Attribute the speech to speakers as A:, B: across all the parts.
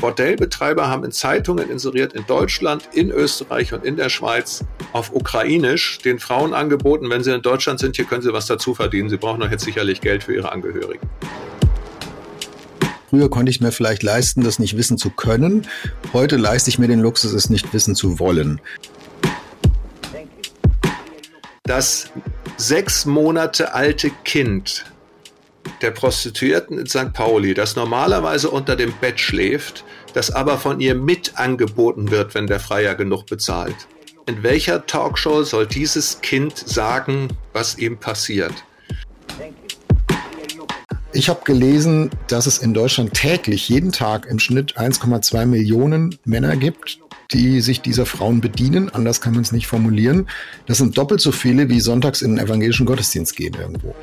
A: Bordellbetreiber haben in Zeitungen inseriert in Deutschland, in Österreich und in der Schweiz auf Ukrainisch den Frauen angeboten, wenn sie in Deutschland sind, hier können sie was dazu verdienen. Sie brauchen doch jetzt sicherlich Geld für ihre Angehörigen.
B: Früher konnte ich mir vielleicht leisten, das nicht wissen zu können. Heute leiste ich mir den Luxus, es nicht wissen zu wollen.
A: Das sechs Monate alte Kind der Prostituierten in St. Pauli, das normalerweise unter dem Bett schläft, das aber von ihr mit angeboten wird, wenn der Freier genug bezahlt. In welcher Talkshow soll dieses Kind sagen, was ihm passiert?
B: Ich habe gelesen, dass es in Deutschland täglich jeden Tag im Schnitt 1,2 Millionen Männer gibt, die sich dieser Frauen bedienen. Anders kann man es nicht formulieren. Das sind doppelt so viele, wie sonntags in den evangelischen Gottesdienst gehen irgendwo.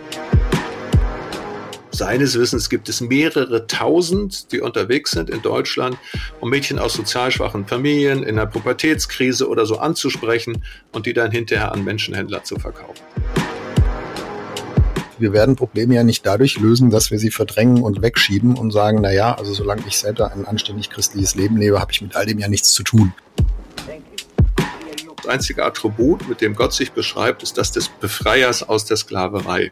A: Seines Wissens gibt es mehrere tausend, die unterwegs sind in Deutschland, um Mädchen aus sozial schwachen Familien in der Pubertätskrise oder so anzusprechen und die dann hinterher an Menschenhändler zu verkaufen.
B: Wir werden Probleme ja nicht dadurch lösen, dass wir sie verdrängen und wegschieben und sagen, na ja, also solange ich selber ein anständig christliches Leben lebe, habe ich mit all dem ja nichts zu tun.
A: Das einzige Attribut, mit dem Gott sich beschreibt, ist das des Befreiers aus der Sklaverei.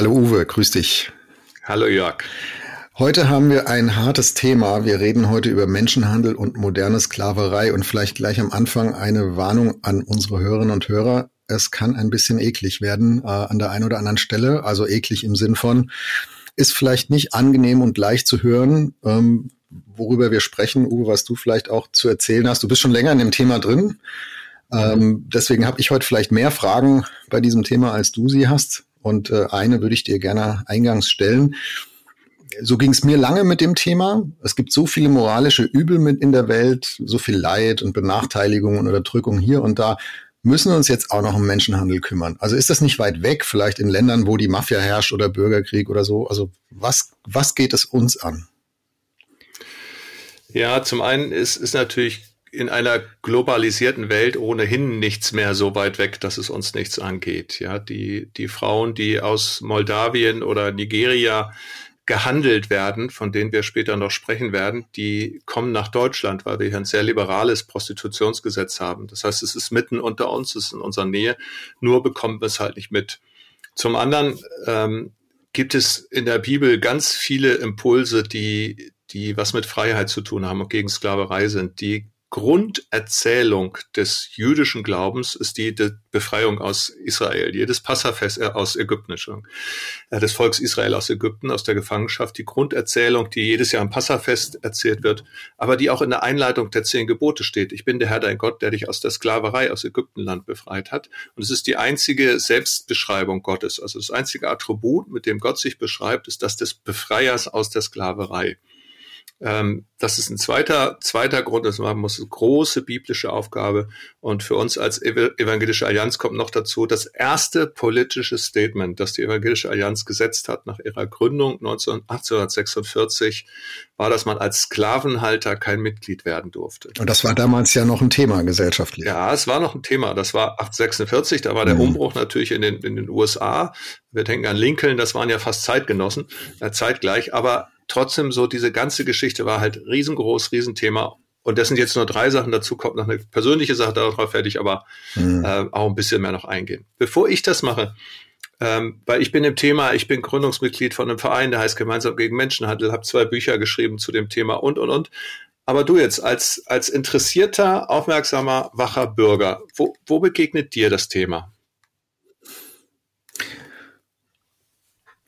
B: Hallo Uwe, grüß dich.
A: Hallo Jörg.
B: Heute haben wir ein hartes Thema. Wir reden heute über Menschenhandel und moderne Sklaverei und vielleicht gleich am Anfang eine Warnung an unsere Hörerinnen und Hörer. Es kann ein bisschen eklig werden äh, an der einen oder anderen Stelle. Also eklig im Sinn von, ist vielleicht nicht angenehm und leicht zu hören, ähm, worüber wir sprechen. Uwe, was du vielleicht auch zu erzählen hast. Du bist schon länger in dem Thema drin. Ähm, deswegen habe ich heute vielleicht mehr Fragen bei diesem Thema, als du sie hast. Und äh, eine würde ich dir gerne eingangs stellen. So ging es mir lange mit dem Thema. Es gibt so viele moralische Übel mit in der Welt, so viel Leid und Benachteiligung und Unterdrückung hier und da. Müssen wir uns jetzt auch noch um Menschenhandel kümmern? Also ist das nicht weit weg, vielleicht in Ländern, wo die Mafia herrscht oder Bürgerkrieg oder so? Also was, was geht es uns an?
A: Ja, zum einen ist, ist natürlich in einer globalisierten Welt ohnehin nichts mehr so weit weg, dass es uns nichts angeht. Ja, die, die Frauen, die aus Moldawien oder Nigeria gehandelt werden, von denen wir später noch sprechen werden, die kommen nach Deutschland, weil wir hier ein sehr liberales Prostitutionsgesetz haben. Das heißt, es ist mitten unter uns, es ist in unserer Nähe, nur bekommen wir es halt nicht mit. Zum anderen ähm, gibt es in der Bibel ganz viele Impulse, die, die was mit Freiheit zu tun haben und gegen Sklaverei sind, die Grunderzählung des jüdischen Glaubens ist die, die Befreiung aus Israel, jedes Passafest äh, aus Ägypten, äh, des Volks Israel aus Ägypten, aus der Gefangenschaft, die Grunderzählung, die jedes Jahr am Passafest erzählt wird, aber die auch in der Einleitung der zehn Gebote steht. Ich bin der Herr dein Gott, der dich aus der Sklaverei aus Ägyptenland befreit hat. Und es ist die einzige Selbstbeschreibung Gottes, also das einzige Attribut, mit dem Gott sich beschreibt, ist das des Befreiers aus der Sklaverei. Ähm, das ist ein zweiter, zweiter Grund, das man muss, eine große biblische Aufgabe. Und für uns als Evangelische Allianz kommt noch dazu, das erste politische Statement, das die Evangelische Allianz gesetzt hat nach ihrer Gründung 1846, war, dass man als Sklavenhalter kein Mitglied werden durfte.
B: Und das war damals ja noch ein Thema gesellschaftlich.
A: Ja, es war noch ein Thema. Das war 1846, da war der mhm. Umbruch natürlich in den, in den USA. Wir denken an Lincoln, das waren ja fast Zeitgenossen, äh, zeitgleich. Aber trotzdem so diese ganze Geschichte war halt riesengroß, Riesenthema. Und das sind jetzt nur drei Sachen. Dazu kommt noch eine persönliche Sache, darauf werde ich aber mhm. äh, auch ein bisschen mehr noch eingehen. Bevor ich das mache, ähm, weil ich bin im Thema, ich bin Gründungsmitglied von einem Verein, der heißt Gemeinsam gegen Menschenhandel, habe zwei Bücher geschrieben zu dem Thema und, und, und. Aber du jetzt als, als interessierter, aufmerksamer, wacher Bürger, wo, wo begegnet dir das Thema?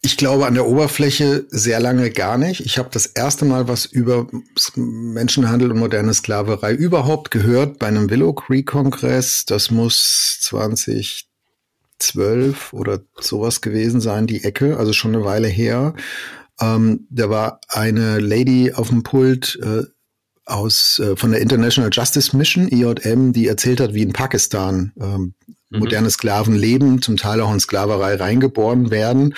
B: Ich glaube an der Oberfläche sehr lange gar nicht. Ich habe das erste Mal was über Menschenhandel und moderne Sklaverei überhaupt gehört bei einem Willow Creek Kongress. Das muss 2012 oder sowas gewesen sein, die Ecke, also schon eine Weile her. Ähm, da war eine Lady auf dem Pult äh, aus äh, von der International Justice Mission IJM, die erzählt hat, wie in Pakistan ähm, mhm. moderne Sklaven leben, zum Teil auch in Sklaverei reingeboren werden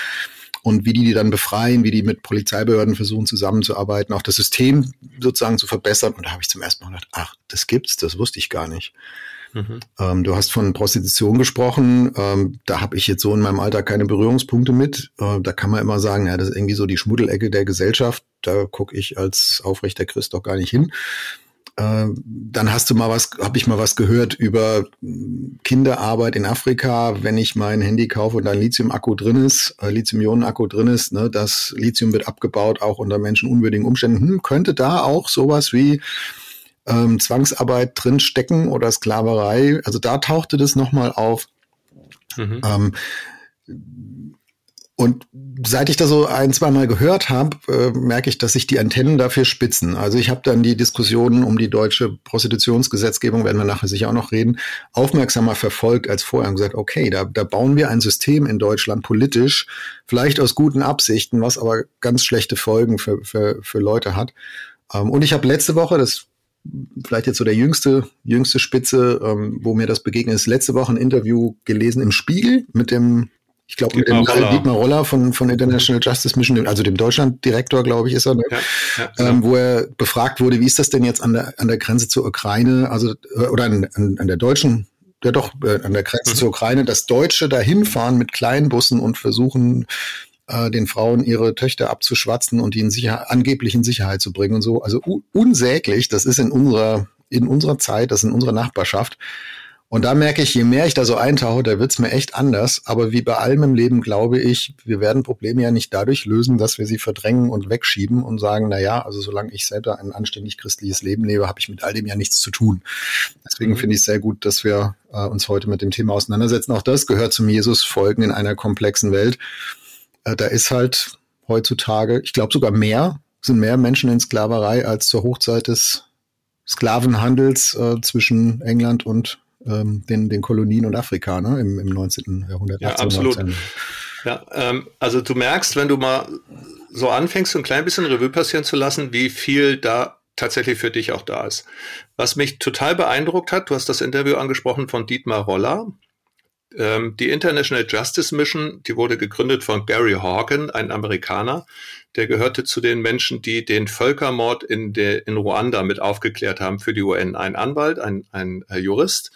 B: und wie die die dann befreien, wie die mit Polizeibehörden versuchen zusammenzuarbeiten, auch das System sozusagen zu verbessern. Und da habe ich zum ersten Mal gedacht, ach, das gibt's, das wusste ich gar nicht. Mhm. Ähm, du hast von Prostitution gesprochen. Ähm, da habe ich jetzt so in meinem Alter keine Berührungspunkte mit. Äh, da kann man immer sagen, ja, das ist irgendwie so die Schmuddelecke der Gesellschaft. Da gucke ich als aufrechter Christ doch gar nicht hin. Äh, dann hast du mal was, habe ich mal was gehört über Kinderarbeit in Afrika, wenn ich mein Handy kaufe und da ein Lithium-Akku drin ist, äh, Lithium-Ionen-Akku drin ist, ne, das Lithium wird abgebaut, auch unter menschenunwürdigen Umständen. Hm, könnte da auch sowas wie ähm, Zwangsarbeit drin stecken oder Sklaverei? Also da tauchte das nochmal auf. Mhm. Ähm, und seit ich da so ein, zwei Mal gehört habe, äh, merke ich, dass sich die Antennen dafür spitzen. Also ich habe dann die Diskussionen um die deutsche Prostitutionsgesetzgebung, werden wir nachher sicher auch noch reden, aufmerksamer verfolgt als vorher und gesagt, okay, da, da bauen wir ein System in Deutschland politisch, vielleicht aus guten Absichten, was aber ganz schlechte Folgen für, für, für Leute hat. Ähm, und ich habe letzte Woche, das vielleicht jetzt so der jüngste, jüngste Spitze, ähm, wo mir das begegnet ist, letzte Woche ein Interview gelesen im Spiegel mit dem ich glaube, mit dem Roller. Dietmar Roller von, von International Justice Mission, also dem Deutschlanddirektor, glaube ich, ist er, ne? ja, ja, genau. ähm, wo er befragt wurde, wie ist das denn jetzt an der, an der Grenze zur Ukraine, also äh, oder an, an, an der deutschen, ja doch, äh, an der Grenze mhm. zur Ukraine, dass Deutsche da hinfahren mit kleinen Bussen und versuchen, äh, den Frauen ihre Töchter abzuschwatzen und die in Sicherheit, angeblich in Sicherheit zu bringen und so. Also unsäglich, das ist in unserer, in unserer Zeit, das ist in unserer Nachbarschaft. Und da merke ich, je mehr ich da so eintauche, da wird's mir echt anders. Aber wie bei allem im Leben glaube ich, wir werden Probleme ja nicht dadurch lösen, dass wir sie verdrängen und wegschieben und sagen, na ja, also solange ich selber ein anständig christliches Leben lebe, habe ich mit all dem ja nichts zu tun. Deswegen mhm. finde ich es sehr gut, dass wir äh, uns heute mit dem Thema auseinandersetzen. Auch das gehört zum Jesus-Folgen in einer komplexen Welt. Äh, da ist halt heutzutage, ich glaube sogar mehr, sind mehr Menschen in Sklaverei als zur Hochzeit des Sklavenhandels äh, zwischen England und ähm, den, den Kolonien und Afrika ne, im, im 19. Jahrhundert.
A: Ja, absolut. 19. Ja, ähm, also du merkst, wenn du mal so anfängst, so ein klein bisschen Revue passieren zu lassen, wie viel da tatsächlich für dich auch da ist. Was mich total beeindruckt hat, du hast das Interview angesprochen von Dietmar Roller. Ähm, die International Justice Mission, die wurde gegründet von Gary Horgan, ein Amerikaner, der gehörte zu den Menschen, die den Völkermord in, der, in Ruanda mit aufgeklärt haben für die UN. Ein Anwalt, ein, ein äh, Jurist.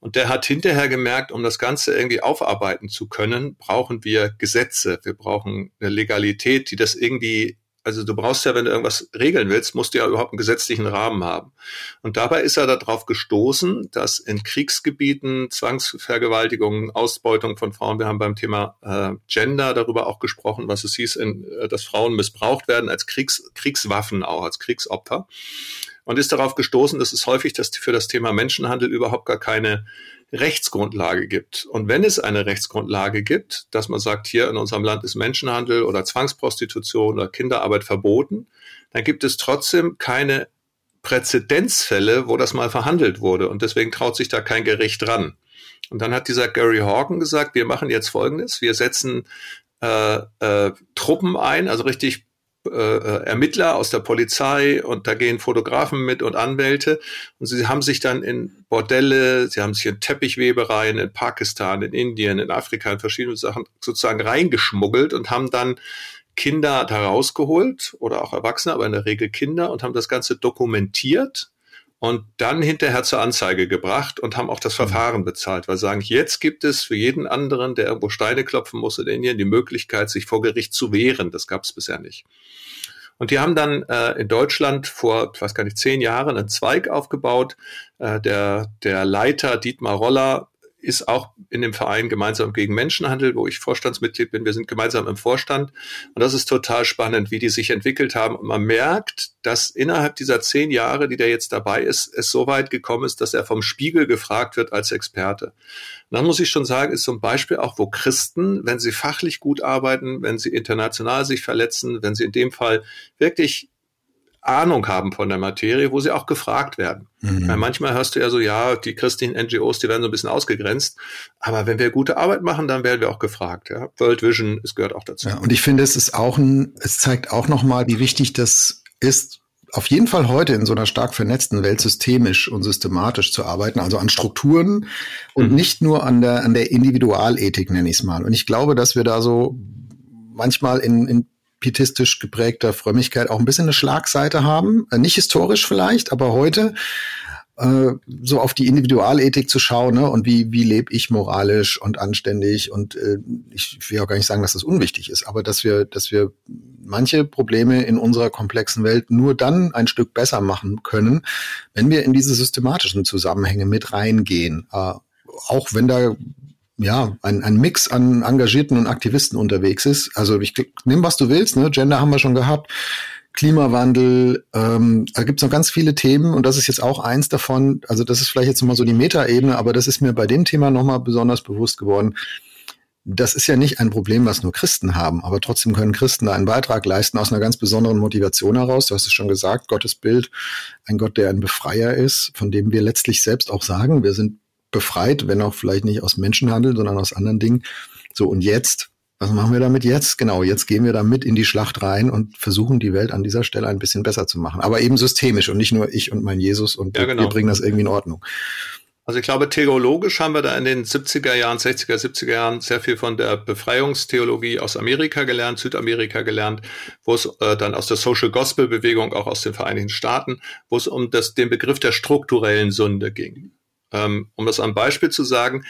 A: Und der hat hinterher gemerkt, um das Ganze irgendwie aufarbeiten zu können, brauchen wir Gesetze. Wir brauchen eine Legalität, die das irgendwie also du brauchst ja, wenn du irgendwas regeln willst, musst du ja überhaupt einen gesetzlichen Rahmen haben. Und dabei ist er darauf gestoßen, dass in Kriegsgebieten Zwangsvergewaltigungen, Ausbeutung von Frauen, wir haben beim Thema äh, Gender darüber auch gesprochen, was es hieß, in, äh, dass Frauen missbraucht werden als Kriegs, Kriegswaffen auch, als Kriegsopfer. Und ist darauf gestoßen, dass es häufig dass für das Thema Menschenhandel überhaupt gar keine Rechtsgrundlage gibt. Und wenn es eine Rechtsgrundlage gibt, dass man sagt, hier in unserem Land ist Menschenhandel oder Zwangsprostitution oder Kinderarbeit verboten, dann gibt es trotzdem keine Präzedenzfälle, wo das mal verhandelt wurde. Und deswegen traut sich da kein Gericht ran. Und dann hat dieser Gary Horgan gesagt, wir machen jetzt Folgendes. Wir setzen äh, äh, Truppen ein, also richtig Ermittler aus der Polizei und da gehen Fotografen mit und Anwälte. Und sie haben sich dann in Bordelle, sie haben sich in Teppichwebereien in Pakistan, in Indien, in Afrika, in verschiedene Sachen sozusagen reingeschmuggelt und haben dann Kinder da rausgeholt oder auch Erwachsene, aber in der Regel Kinder und haben das Ganze dokumentiert und dann hinterher zur Anzeige gebracht und haben auch das mhm. Verfahren bezahlt, weil sagen, jetzt gibt es für jeden anderen, der irgendwo Steine klopfen muss in Indien, die Möglichkeit, sich vor Gericht zu wehren. Das gab es bisher nicht. Und die haben dann äh, in Deutschland vor, ich weiß gar nicht, zehn Jahren einen Zweig aufgebaut. Äh, der, der Leiter Dietmar Roller ist auch in dem Verein gemeinsam gegen Menschenhandel, wo ich Vorstandsmitglied bin. Wir sind gemeinsam im Vorstand. Und das ist total spannend, wie die sich entwickelt haben. Und man merkt, dass innerhalb dieser zehn Jahre, die der jetzt dabei ist, es so weit gekommen ist, dass er vom Spiegel gefragt wird als Experte. Und dann muss ich schon sagen, ist zum Beispiel auch, wo Christen, wenn sie fachlich gut arbeiten, wenn sie international sich verletzen, wenn sie in dem Fall wirklich Ahnung haben von der Materie, wo sie auch gefragt werden. Mhm. Weil manchmal hörst du ja so, ja, die christlichen NGOs, die werden so ein bisschen ausgegrenzt. Aber wenn wir gute Arbeit machen, dann werden wir auch gefragt. Ja? World Vision, es gehört auch dazu.
B: Ja, und ich finde, es ist auch ein, es zeigt auch nochmal, wie wichtig das ist, auf jeden Fall heute in so einer stark vernetzten Welt systemisch und systematisch zu arbeiten, also an Strukturen und mhm. nicht nur an der, an der Individualethik, nenne ich es mal. Und ich glaube, dass wir da so manchmal in, in pietistisch geprägter Frömmigkeit auch ein bisschen eine Schlagseite haben. Äh, nicht historisch vielleicht, aber heute äh, so auf die Individualethik zu schauen ne? und wie, wie lebe ich moralisch und anständig und äh, ich will auch gar nicht sagen, dass das unwichtig ist, aber dass wir, dass wir manche Probleme in unserer komplexen Welt nur dann ein Stück besser machen können, wenn wir in diese systematischen Zusammenhänge mit reingehen. Äh, auch wenn da ja, ein, ein Mix an Engagierten und Aktivisten unterwegs ist. Also ich nimm was du willst, ne? Gender haben wir schon gehabt, Klimawandel, ähm, da gibt's noch ganz viele Themen und das ist jetzt auch eins davon. Also das ist vielleicht jetzt nochmal so die Metaebene, aber das ist mir bei dem Thema nochmal besonders bewusst geworden. Das ist ja nicht ein Problem, was nur Christen haben, aber trotzdem können Christen da einen Beitrag leisten aus einer ganz besonderen Motivation heraus. Du hast es schon gesagt, Gottes Bild, ein Gott, der ein Befreier ist, von dem wir letztlich selbst auch sagen, wir sind befreit, wenn auch vielleicht nicht aus Menschenhandel, sondern aus anderen Dingen. So, und jetzt, was machen wir damit jetzt? Genau, jetzt gehen wir da mit in die Schlacht rein und versuchen die Welt an dieser Stelle ein bisschen besser zu machen. Aber eben systemisch und nicht nur ich und mein Jesus und ja, genau. wir bringen das irgendwie in Ordnung.
A: Also ich glaube, theologisch haben wir da in den 70er Jahren, 60er, 70er Jahren sehr viel von der Befreiungstheologie aus Amerika gelernt, Südamerika gelernt, wo es äh, dann aus der Social Gospel Bewegung, auch aus den Vereinigten Staaten, wo es um das, den Begriff der strukturellen Sünde ging. Ähm, um das am Beispiel zu sagen,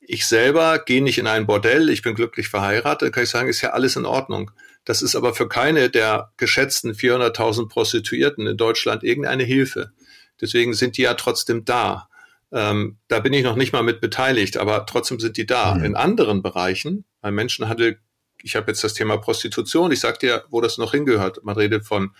A: ich selber gehe nicht in ein Bordell, ich bin glücklich verheiratet, kann ich sagen, ist ja alles in Ordnung. Das ist aber für keine der geschätzten 400.000 Prostituierten in Deutschland irgendeine Hilfe. Deswegen sind die ja trotzdem da. Ähm, da bin ich noch nicht mal mit beteiligt, aber trotzdem sind die da. Mhm. In anderen Bereichen, beim Menschenhandel, ich habe jetzt das Thema Prostitution, ich sage dir, wo das noch hingehört. Man redet von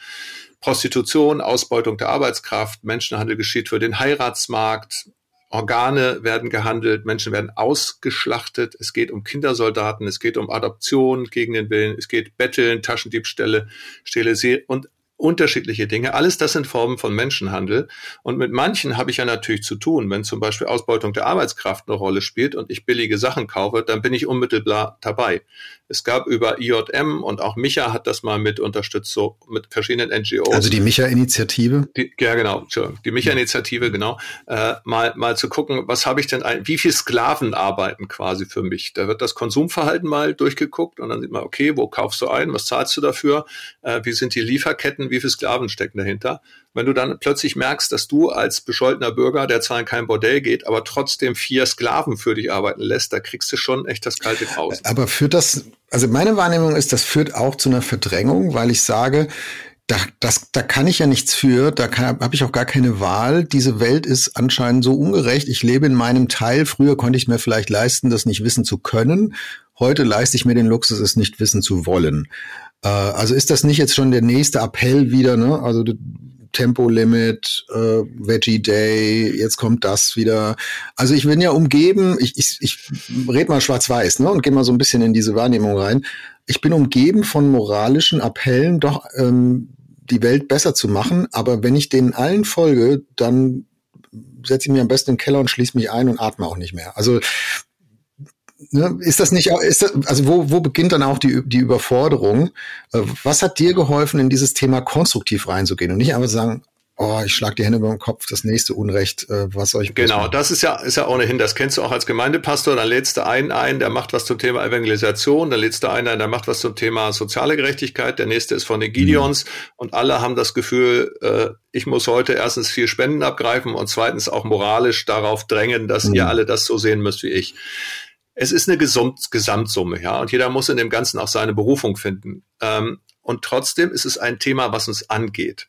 A: Prostitution, Ausbeutung der Arbeitskraft, Menschenhandel geschieht für den Heiratsmarkt, Organe werden gehandelt, Menschen werden ausgeschlachtet, es geht um Kindersoldaten, es geht um Adoption gegen den Willen, es geht Betteln, Taschendiebstähle, Stähle und unterschiedliche Dinge. Alles das sind Formen von Menschenhandel. Und mit manchen habe ich ja natürlich zu tun. Wenn zum Beispiel Ausbeutung der Arbeitskraft eine Rolle spielt und ich billige Sachen kaufe, dann bin ich unmittelbar dabei. Es gab über IJM und auch Micha hat das mal mit unterstützt, so mit verschiedenen NGOs.
B: Also die Micha-Initiative?
A: Ja, genau. Die Micha-Initiative, genau. Äh, mal, mal zu gucken, was habe ich denn, ein, wie viel Sklaven arbeiten quasi für mich? Da wird das Konsumverhalten mal durchgeguckt und dann sieht man, okay, wo kaufst du ein? Was zahlst du dafür? Äh, wie sind die Lieferketten? Wie viele Sklaven stecken dahinter? Wenn du dann plötzlich merkst, dass du als bescholtener Bürger, der zwar in kein Bordell geht, aber trotzdem vier Sklaven für dich arbeiten lässt, da kriegst du schon echt das kalte Grauen.
B: Aber führt das, also meine Wahrnehmung ist, das führt auch zu einer Verdrängung, weil ich sage, da, das, da kann ich ja nichts für, da habe ich auch gar keine Wahl. Diese Welt ist anscheinend so ungerecht. Ich lebe in meinem Teil. Früher konnte ich mir vielleicht leisten, das nicht wissen zu können. Heute leiste ich mir den Luxus, es nicht wissen zu wollen. Äh, also ist das nicht jetzt schon der nächste Appell wieder? Ne? Also Tempolimit, äh, Veggie Day, jetzt kommt das wieder. Also ich bin ja umgeben, ich, ich, ich red mal schwarz-weiß, ne? Und gehe mal so ein bisschen in diese Wahrnehmung rein. Ich bin umgeben von moralischen Appellen, doch ähm, die Welt besser zu machen, aber wenn ich denen allen folge, dann setze ich mich am besten im Keller und schließe mich ein und atme auch nicht mehr. Also ne, ist das nicht, ist das, also wo, wo beginnt dann auch die, die Überforderung? Äh, was hat dir geholfen, in dieses Thema konstruktiv reinzugehen und nicht einfach sagen, oh, ich schlag die Hände über den Kopf, das nächste Unrecht, äh, was soll ich
A: Genau, machen? das ist ja, ist ja ohnehin, das kennst du auch als Gemeindepastor, dann lädst du einen ein, der macht was zum Thema Evangelisation, dann lädst du einen ein, der macht was zum Thema soziale Gerechtigkeit, der nächste ist von den Gideons mhm. und alle haben das Gefühl, äh, ich muss heute erstens viel Spenden abgreifen und zweitens auch moralisch darauf drängen, dass mhm. ihr alle das so sehen müsst wie ich es ist eine Gesamt Gesamtsumme, ja, und jeder muss in dem Ganzen auch seine Berufung finden. Ähm, und trotzdem ist es ein Thema, was uns angeht.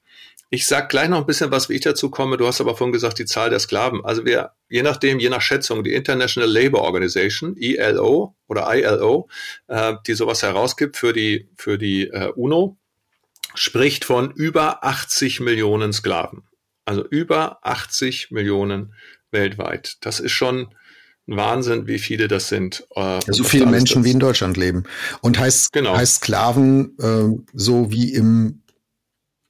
A: Ich sag gleich noch ein bisschen was, wie ich dazu komme. Du hast aber vorhin gesagt, die Zahl der Sklaven. Also wir, je nachdem, je nach Schätzung, die International Labour Organization, ILO oder ILO, äh, die sowas herausgibt für die, für die äh, UNO, spricht von über 80 Millionen Sklaven. Also über 80 Millionen weltweit. Das ist schon Wahnsinn, wie viele das sind.
B: Äh, so viele Menschen wie in Deutschland leben. Und heißt, genau. heißt Sklaven äh, so wie im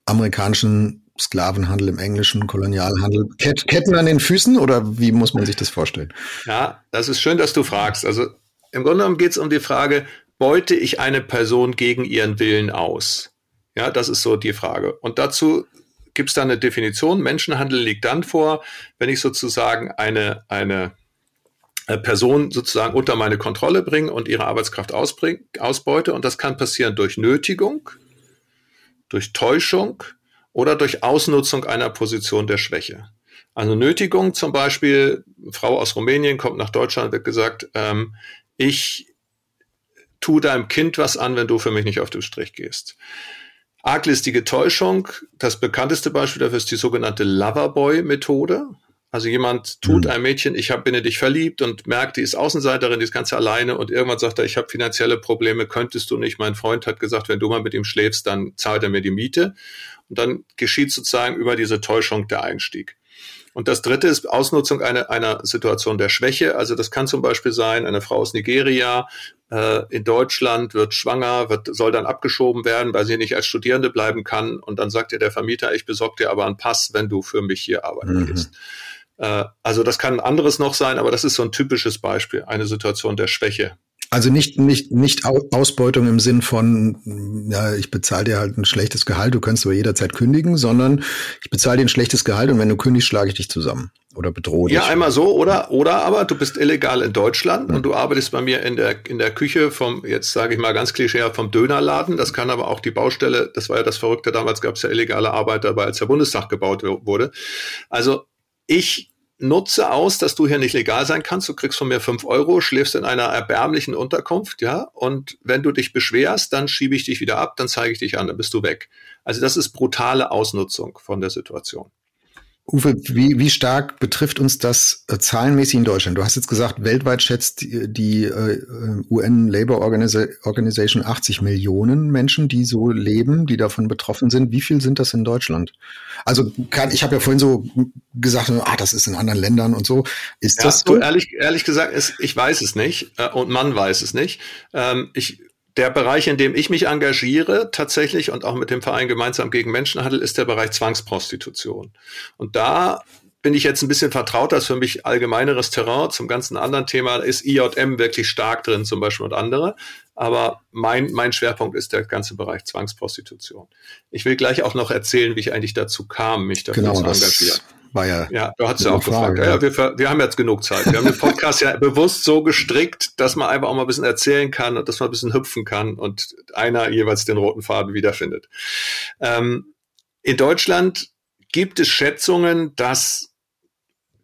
B: amerikanischen Sklavenhandel, im englischen Kolonialhandel, Ket Ketten an den Füßen oder wie muss man sich das vorstellen?
A: Ja, das ist schön, dass du fragst. Also im Grunde genommen geht es um die Frage, beute ich eine Person gegen ihren Willen aus? Ja, das ist so die Frage. Und dazu gibt es da eine Definition. Menschenhandel liegt dann vor, wenn ich sozusagen eine, eine Person sozusagen unter meine Kontrolle bringe und ihre Arbeitskraft ausbeute. Und das kann passieren durch Nötigung, durch Täuschung oder durch Ausnutzung einer Position der Schwäche. Also Nötigung zum Beispiel, Frau aus Rumänien kommt nach Deutschland, wird gesagt, ähm, ich tu deinem Kind was an, wenn du für mich nicht auf den Strich gehst. Arglistige Täuschung, das bekannteste Beispiel dafür ist die sogenannte Loverboy-Methode. Also jemand tut mhm. ein Mädchen, ich hab, bin in dich verliebt und merkt, die ist Außenseiterin, die ist ganz alleine und irgendwann sagt er, ich habe finanzielle Probleme, könntest du nicht. Mein Freund hat gesagt, wenn du mal mit ihm schläfst, dann zahlt er mir die Miete. Und dann geschieht sozusagen über diese Täuschung der Einstieg. Und das dritte ist Ausnutzung einer, einer Situation der Schwäche. Also das kann zum Beispiel sein, eine Frau aus Nigeria äh, in Deutschland wird schwanger, wird, soll dann abgeschoben werden, weil sie nicht als Studierende bleiben kann. Und dann sagt ihr der Vermieter, ich besorge dir aber einen Pass, wenn du für mich hier arbeiten mhm. gehst. Äh, also das kann anderes noch sein, aber das ist so ein typisches Beispiel, eine Situation der Schwäche.
B: Also nicht, nicht, nicht Ausbeutung im Sinn von, ja, ich bezahle dir halt ein schlechtes Gehalt, du kannst aber jederzeit kündigen, sondern ich bezahle dir ein schlechtes Gehalt und wenn du kündigst, schlage ich dich zusammen oder bedrohe dich.
A: Ja, einmal so, oder, oder aber du bist illegal in Deutschland ja. und du arbeitest bei mir in der, in der Küche vom, jetzt sage ich mal ganz klischee, vom Dönerladen. Das kann aber auch die Baustelle, das war ja das Verrückte, damals gab es ja illegale Arbeit dabei, als der Bundestag gebaut wurde. Also ich nutze aus, dass du hier nicht legal sein kannst. Du kriegst von mir fünf Euro, schläfst in einer erbärmlichen Unterkunft, ja. Und wenn du dich beschwerst, dann schiebe ich dich wieder ab, dann zeige ich dich an, dann bist du weg. Also das ist brutale Ausnutzung von der Situation.
B: Uwe, wie, wie stark betrifft uns das äh, zahlenmäßig in Deutschland? Du hast jetzt gesagt, weltweit schätzt die, die äh, UN Labour Organisa Organization 80 Millionen Menschen, die so leben, die davon betroffen sind. Wie viel sind das in Deutschland? Also kann, ich habe ja vorhin so gesagt, ah, das ist in anderen Ländern und so. Ist ja, das
A: so? Du, ehrlich, ehrlich gesagt, ist, ich weiß es nicht äh, und man weiß es nicht. Ähm, ich der Bereich, in dem ich mich engagiere, tatsächlich und auch mit dem Verein gemeinsam gegen Menschenhandel, ist der Bereich Zwangsprostitution. Und da bin ich jetzt ein bisschen vertraut, das für mich allgemeineres Terrain. Zum ganzen anderen Thema ist IJM wirklich stark drin, zum Beispiel und andere. Aber mein, mein Schwerpunkt ist der ganze Bereich Zwangsprostitution. Ich will gleich auch noch erzählen, wie ich eigentlich dazu kam, mich dafür genau, zu engagieren.
B: War ja.
A: Ja, du hast ja auch Frage, gefragt. Ja, ja. Wir, wir haben jetzt genug Zeit. Wir haben den Podcast ja bewusst so gestrickt, dass man einfach auch mal ein bisschen erzählen kann und dass man ein bisschen hüpfen kann und einer jeweils den roten Faden wiederfindet. Ähm, in Deutschland gibt es Schätzungen, dass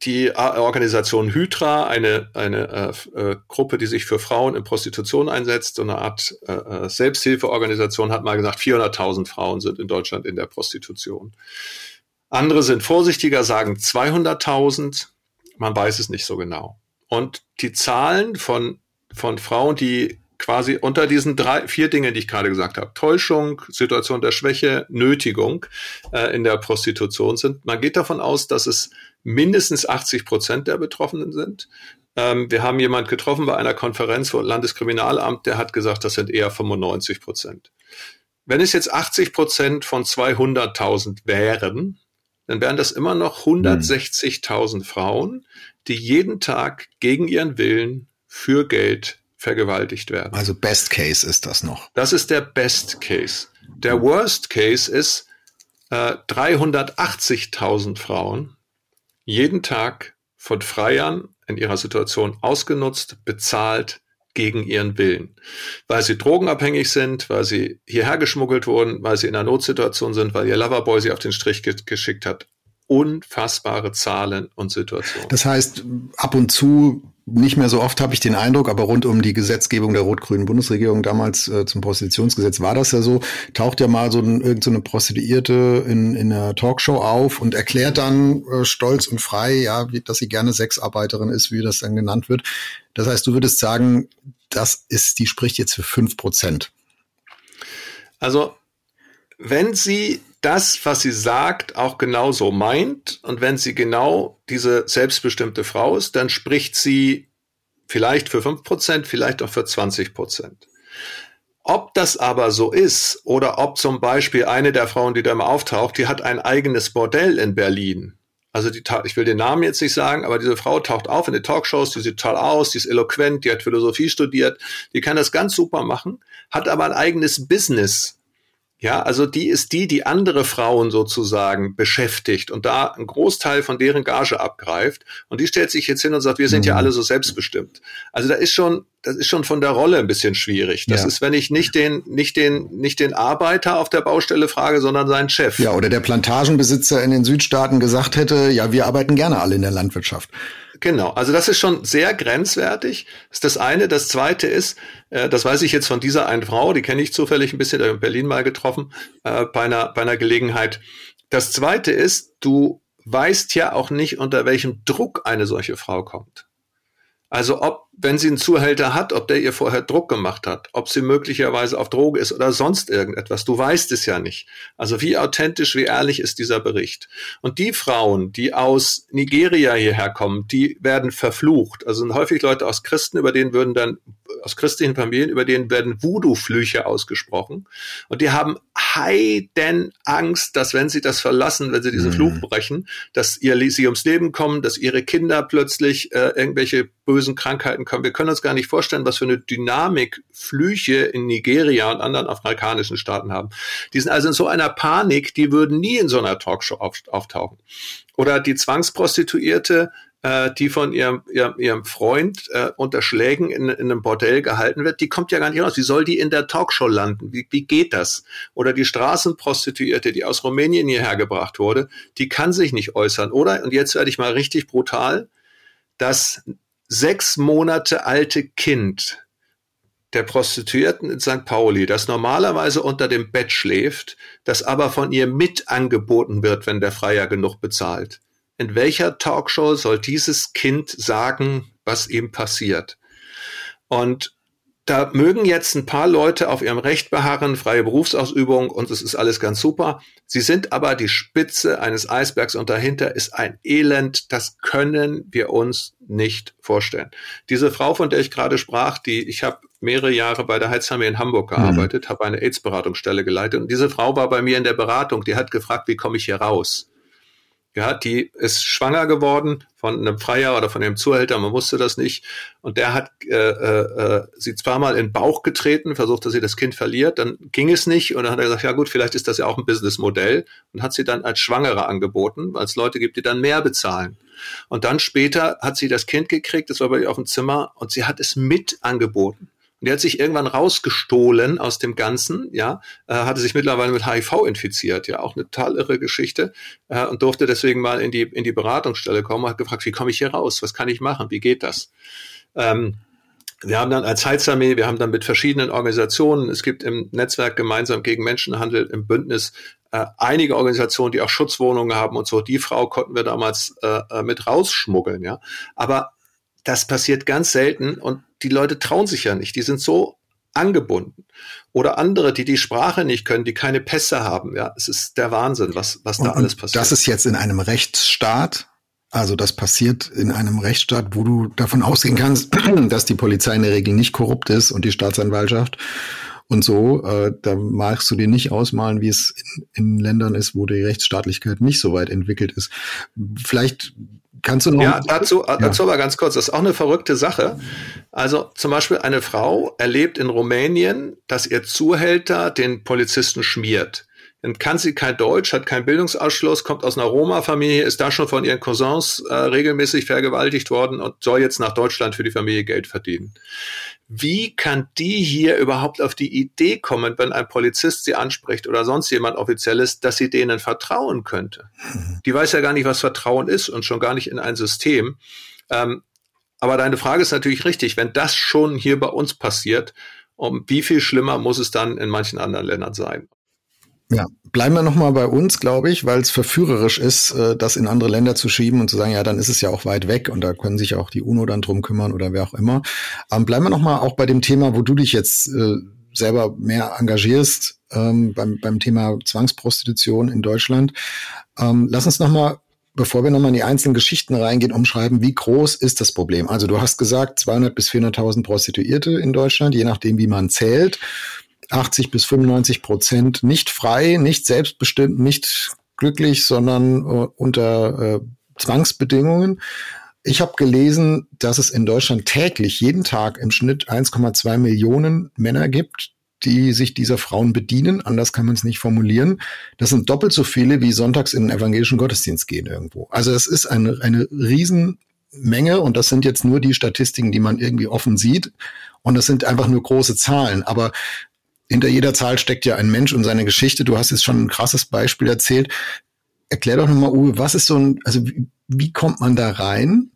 A: die Organisation Hydra, eine, eine äh, äh, Gruppe, die sich für Frauen in Prostitution einsetzt, so eine Art äh, äh Selbsthilfeorganisation, hat mal gesagt, 400.000 Frauen sind in Deutschland in der Prostitution. Andere sind vorsichtiger, sagen 200.000. Man weiß es nicht so genau. Und die Zahlen von, von Frauen, die quasi unter diesen drei, vier Dingen, die ich gerade gesagt habe, Täuschung, Situation der Schwäche, Nötigung äh, in der Prostitution sind. Man geht davon aus, dass es mindestens 80 Prozent der Betroffenen sind. Ähm, wir haben jemand getroffen bei einer Konferenz vom Landeskriminalamt, der hat gesagt, das sind eher 95 Prozent. Wenn es jetzt 80 Prozent von 200.000 wären, dann wären das immer noch 160.000 hm. Frauen, die jeden Tag gegen ihren Willen für Geld vergewaltigt werden.
B: Also Best Case ist das noch.
A: Das ist der Best Case. Der Worst Case ist äh, 380.000 Frauen jeden Tag von Freiern in ihrer Situation ausgenutzt, bezahlt, gegen ihren Willen. Weil sie drogenabhängig sind, weil sie hierher geschmuggelt wurden, weil sie in einer Notsituation sind, weil ihr Loverboy sie auf den Strich ge geschickt hat. unfassbare Zahlen und Situationen.
B: Das heißt, ab und zu nicht mehr so oft habe ich den Eindruck, aber rund um die Gesetzgebung der rot-grünen Bundesregierung damals äh, zum Prostitutionsgesetz war das ja so, taucht ja mal so, ein, irgend so eine Prostituierte in, in einer Talkshow auf und erklärt dann äh, stolz und frei, ja, wie, dass sie gerne Sexarbeiterin ist, wie das dann genannt wird. Das heißt, du würdest sagen, das ist, die spricht jetzt für fünf Prozent.
A: Also, wenn sie das, was sie sagt, auch genauso meint und wenn sie genau diese selbstbestimmte Frau ist, dann spricht sie vielleicht für fünf Prozent, vielleicht auch für 20 Prozent. Ob das aber so ist oder ob zum Beispiel eine der Frauen, die da immer auftaucht, die hat ein eigenes Bordell in Berlin. Also die, ich will den Namen jetzt nicht sagen, aber diese Frau taucht auf in den Talkshows, die sieht toll aus, die ist eloquent, die hat Philosophie studiert, die kann das ganz super machen, hat aber ein eigenes Business ja, also die ist die, die andere Frauen sozusagen beschäftigt und da einen Großteil von deren Gage abgreift. Und die stellt sich jetzt hin und sagt, wir sind mhm. ja alle so selbstbestimmt. Also da ist schon, das ist schon von der Rolle ein bisschen schwierig. Das ja. ist, wenn ich nicht den, nicht den, nicht den Arbeiter auf der Baustelle frage, sondern seinen Chef.
B: Ja, oder der Plantagenbesitzer in den Südstaaten gesagt hätte, ja, wir arbeiten gerne alle in der Landwirtschaft.
A: Genau, also das ist schon sehr grenzwertig. Das ist das eine. Das zweite ist, äh, das weiß ich jetzt von dieser einen Frau, die kenne ich zufällig ein bisschen, in Berlin mal getroffen, äh, bei, einer, bei einer Gelegenheit. Das zweite ist, du weißt ja auch nicht, unter welchem Druck eine solche Frau kommt. Also ob, wenn sie einen Zuhälter hat, ob der ihr vorher Druck gemacht hat, ob sie möglicherweise auf Droge ist oder sonst irgendetwas. Du weißt es ja nicht. Also wie authentisch, wie ehrlich ist dieser Bericht. Und die Frauen, die aus Nigeria hierher kommen, die werden verflucht. Also sind häufig Leute aus Christen, über denen würden dann, aus christlichen Familien, über denen werden Voodoo-Flüche ausgesprochen. Und die haben heiden Angst, dass wenn sie das verlassen, wenn sie diesen mhm. Fluch brechen, dass ihr, sie ums Leben kommen, dass ihre Kinder plötzlich äh, irgendwelche bösen Krankheiten kommen. Wir können uns gar nicht vorstellen, was für eine Dynamik Flüche in Nigeria und anderen afrikanischen Staaten haben. Die sind also in so einer Panik, die würden nie in so einer Talkshow auftauchen. Oder die Zwangsprostituierte, äh, die von ihrem, ihrem, ihrem Freund äh, unter Schlägen in, in einem Bordell gehalten wird, die kommt ja gar nicht raus. Wie soll die in der Talkshow landen? Wie, wie geht das? Oder die Straßenprostituierte, die aus Rumänien hierher gebracht wurde, die kann sich nicht äußern. Oder, und jetzt werde ich mal richtig brutal, das sechs Monate alte Kind der Prostituierten in St. Pauli, das normalerweise unter dem Bett schläft, das aber von ihr mit angeboten wird, wenn der Freier genug bezahlt in welcher Talkshow soll dieses Kind sagen, was ihm passiert? Und da mögen jetzt ein paar Leute auf ihrem Recht beharren, freie Berufsausübung und es ist alles ganz super. Sie sind aber die Spitze eines Eisbergs und dahinter ist ein Elend, das können wir uns nicht vorstellen. Diese Frau, von der ich gerade sprach, die ich habe mehrere Jahre bei der Heizarmee in Hamburg mhm. gearbeitet, mhm. habe eine AIDS-Beratungsstelle geleitet und diese Frau war bei mir in der Beratung, die hat gefragt, wie komme ich hier raus? Ja, die ist schwanger geworden von einem Freier oder von einem Zuhälter, man wusste das nicht. Und der hat äh, äh, sie zweimal in den Bauch getreten, versucht, dass sie das Kind verliert. Dann ging es nicht und dann hat er gesagt, ja gut, vielleicht ist das ja auch ein Businessmodell und hat sie dann als Schwangere angeboten, weil es Leute gibt, die dann mehr bezahlen. Und dann später hat sie das Kind gekriegt, das war bei ihr auf dem Zimmer und sie hat es mit angeboten. Und der hat sich irgendwann rausgestohlen aus dem Ganzen, ja, äh, hatte sich mittlerweile mit HIV infiziert, ja, auch eine total irre Geschichte äh, und durfte deswegen mal in die, in die Beratungsstelle kommen, hat gefragt, wie komme ich hier raus, was kann ich machen, wie geht das? Ähm, wir haben dann als Heizarmee, wir haben dann mit verschiedenen Organisationen, es gibt im Netzwerk gemeinsam gegen Menschenhandel im Bündnis äh, einige Organisationen, die auch Schutzwohnungen haben und so. Die Frau konnten wir damals äh, äh mit rausschmuggeln, ja. Aber das passiert ganz selten und die Leute trauen sich ja nicht. Die sind so angebunden. Oder andere, die die Sprache nicht können, die keine Pässe haben. Ja, es ist der Wahnsinn, was, was da und, alles passiert.
B: Das ist jetzt in einem Rechtsstaat. Also das passiert in einem Rechtsstaat, wo du davon ausgehen kannst, dass die Polizei in der Regel nicht korrupt ist und die Staatsanwaltschaft und so. Äh, da magst du dir nicht ausmalen, wie es in, in Ländern ist, wo die Rechtsstaatlichkeit nicht so weit entwickelt ist. Vielleicht Kannst du noch?
A: Ja, dazu, ja. dazu aber ganz kurz. Das ist auch eine verrückte Sache. Also zum Beispiel eine Frau erlebt in Rumänien, dass ihr Zuhälter den Polizisten schmiert. Dann kann sie kein Deutsch, hat keinen Bildungsausschluss, kommt aus einer Roma-Familie, ist da schon von ihren Cousins äh, regelmäßig vergewaltigt worden und soll jetzt nach Deutschland für die Familie Geld verdienen. Wie kann die hier überhaupt auf die Idee kommen, wenn ein Polizist sie anspricht oder sonst jemand offizielles, dass sie denen vertrauen könnte? Mhm. Die weiß ja gar nicht, was Vertrauen ist und schon gar nicht in ein System. Ähm, aber deine Frage ist natürlich richtig. Wenn das schon hier bei uns passiert, um wie viel schlimmer muss es dann in manchen anderen Ländern sein?
B: Ja, bleiben wir nochmal bei uns, glaube ich, weil es verführerisch ist, äh, das in andere Länder zu schieben und zu sagen, ja, dann ist es ja auch weit weg und da können sich auch die UNO dann drum kümmern oder wer auch immer. Ähm, bleiben wir nochmal auch bei dem Thema, wo du dich jetzt äh, selber mehr engagierst, ähm, beim, beim Thema Zwangsprostitution in Deutschland. Ähm, lass uns nochmal bevor wir nochmal in die einzelnen Geschichten reingehen, umschreiben, wie groß ist das Problem? Also du hast gesagt, 200 bis 400.000 Prostituierte in Deutschland, je nachdem, wie man zählt. 80 bis 95 Prozent nicht frei, nicht selbstbestimmt, nicht glücklich, sondern äh, unter äh, Zwangsbedingungen. Ich habe gelesen, dass es in Deutschland täglich, jeden Tag im Schnitt 1,2 Millionen Männer gibt, die sich dieser Frauen bedienen. Anders kann man es nicht formulieren. Das sind doppelt so viele, wie sonntags in den evangelischen Gottesdienst gehen irgendwo. Also es ist eine, eine Riesenmenge und das sind jetzt nur die Statistiken, die man irgendwie offen sieht. Und das sind einfach nur große Zahlen. Aber hinter jeder Zahl steckt ja ein Mensch und seine Geschichte. Du hast jetzt schon ein krasses Beispiel erzählt. Erklär doch nochmal, Uwe, was ist so ein, also wie, wie kommt man da rein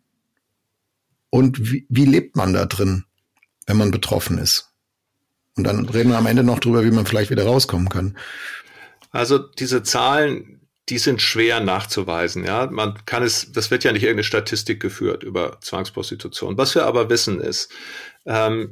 B: und wie, wie lebt man da drin, wenn man betroffen ist? Und dann reden wir am Ende noch drüber, wie man vielleicht wieder rauskommen kann.
A: Also diese Zahlen, die sind schwer nachzuweisen. Ja, man kann es, das wird ja nicht irgendeine Statistik geführt über Zwangsprostitution. Was wir aber wissen ist,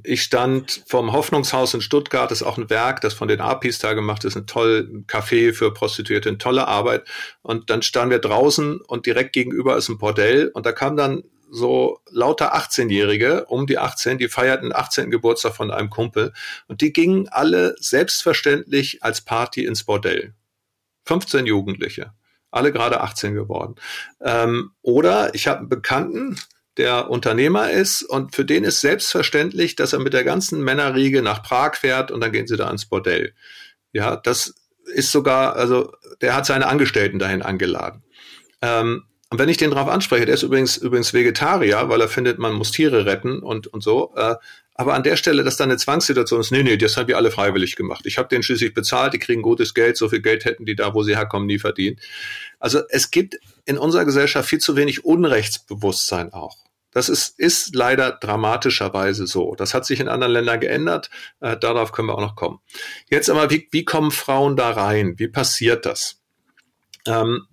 A: ich stand vom Hoffnungshaus in Stuttgart, das ist auch ein Werk, das von den APIs da gemacht ist, ein toll Café für Prostituierte, eine tolle Arbeit. Und dann standen wir draußen und direkt gegenüber ist ein Bordell und da kam dann so lauter 18-Jährige, um die 18, die feierten 18. Geburtstag von einem Kumpel und die gingen alle selbstverständlich als Party ins Bordell. 15 Jugendliche, alle gerade 18 geworden. Ähm, oder ich habe einen Bekannten, der Unternehmer ist und für den ist selbstverständlich, dass er mit der ganzen Männerriege nach Prag fährt und dann gehen sie da ins Bordell. Ja, das ist sogar, also der hat seine Angestellten dahin angeladen. Ähm, und wenn ich den drauf anspreche, der ist übrigens übrigens Vegetarier, weil er findet, man muss Tiere retten und und so. Äh, aber an der Stelle, dass da eine Zwangssituation ist, nee, nee, das haben wir alle freiwillig gemacht. Ich habe den schließlich bezahlt, die kriegen gutes Geld, so viel Geld hätten die da, wo sie herkommen, nie verdient. Also es gibt in unserer Gesellschaft viel zu wenig Unrechtsbewusstsein auch. Das ist, ist leider dramatischerweise so. Das hat sich in anderen Ländern geändert. Äh, darauf können wir auch noch kommen. Jetzt aber, wie, wie kommen Frauen da rein? Wie passiert das? Ähm,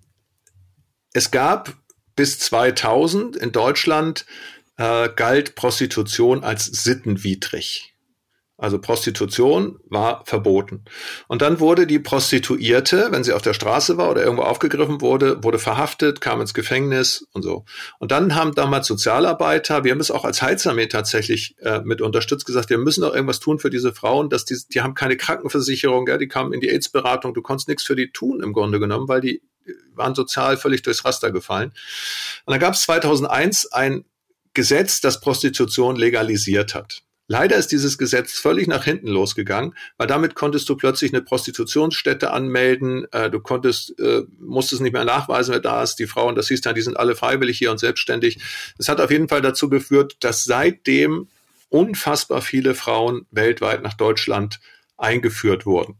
A: es gab bis 2000 in Deutschland äh, galt Prostitution als sittenwidrig. Also Prostitution war verboten. Und dann wurde die Prostituierte, wenn sie auf der Straße war oder irgendwo aufgegriffen wurde, wurde verhaftet, kam ins Gefängnis und so. Und dann haben damals Sozialarbeiter, wir haben es auch als Heilsarmee tatsächlich äh, mit unterstützt, gesagt, wir müssen doch irgendwas tun für diese Frauen, dass die, die haben keine Krankenversicherung, ja, die kamen in die AIDS-Beratung, du konntest nichts für die tun im Grunde genommen, weil die waren sozial völlig durchs Raster gefallen. Und dann gab es 2001 ein Gesetz, das Prostitution legalisiert hat. Leider ist dieses Gesetz völlig nach hinten losgegangen, weil damit konntest du plötzlich eine Prostitutionsstätte anmelden, äh, du konntest, äh, musstest nicht mehr nachweisen, wer da ist, die Frauen, das hieß dann, die sind alle freiwillig hier und selbstständig. Das hat auf jeden Fall dazu geführt, dass seitdem unfassbar viele Frauen weltweit nach Deutschland eingeführt wurden.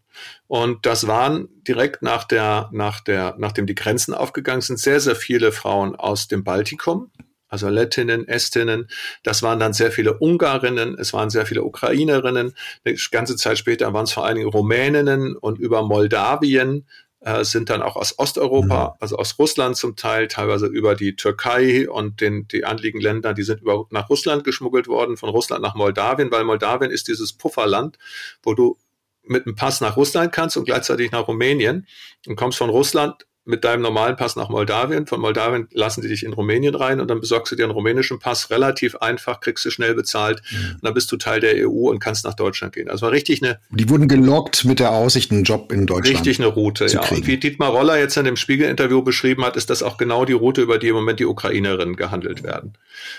A: Und das waren direkt nach der, nach der, nachdem die Grenzen aufgegangen sind, sehr, sehr viele Frauen aus dem Baltikum, also Lettinnen, Estinnen. Das waren dann sehr viele Ungarinnen, es waren sehr viele Ukrainerinnen. Eine ganze Zeit später waren es vor allen Dingen Rumäninnen und über Moldawien äh, sind dann auch aus Osteuropa, mhm. also aus Russland zum Teil, teilweise über die Türkei und den, die anliegenden Länder, die sind über, nach Russland geschmuggelt worden, von Russland nach Moldawien, weil Moldawien ist dieses Pufferland, wo du mit einem Pass nach Russland kannst und gleichzeitig nach Rumänien und kommst von Russland mit deinem normalen Pass nach Moldawien. Von Moldawien lassen die dich in Rumänien rein und dann besorgst du dir einen rumänischen Pass. Relativ einfach, kriegst du schnell bezahlt. Mhm. Und dann bist du Teil der EU und kannst nach Deutschland gehen. Also war richtig eine.
B: Die wurden gelockt mit der Aussicht, einen Job in Deutschland.
A: Richtig eine Route, ja. Kriegen. Und wie Dietmar Roller jetzt in dem Spiegel-Interview beschrieben hat, ist das auch genau die Route, über die im Moment die Ukrainerinnen gehandelt werden.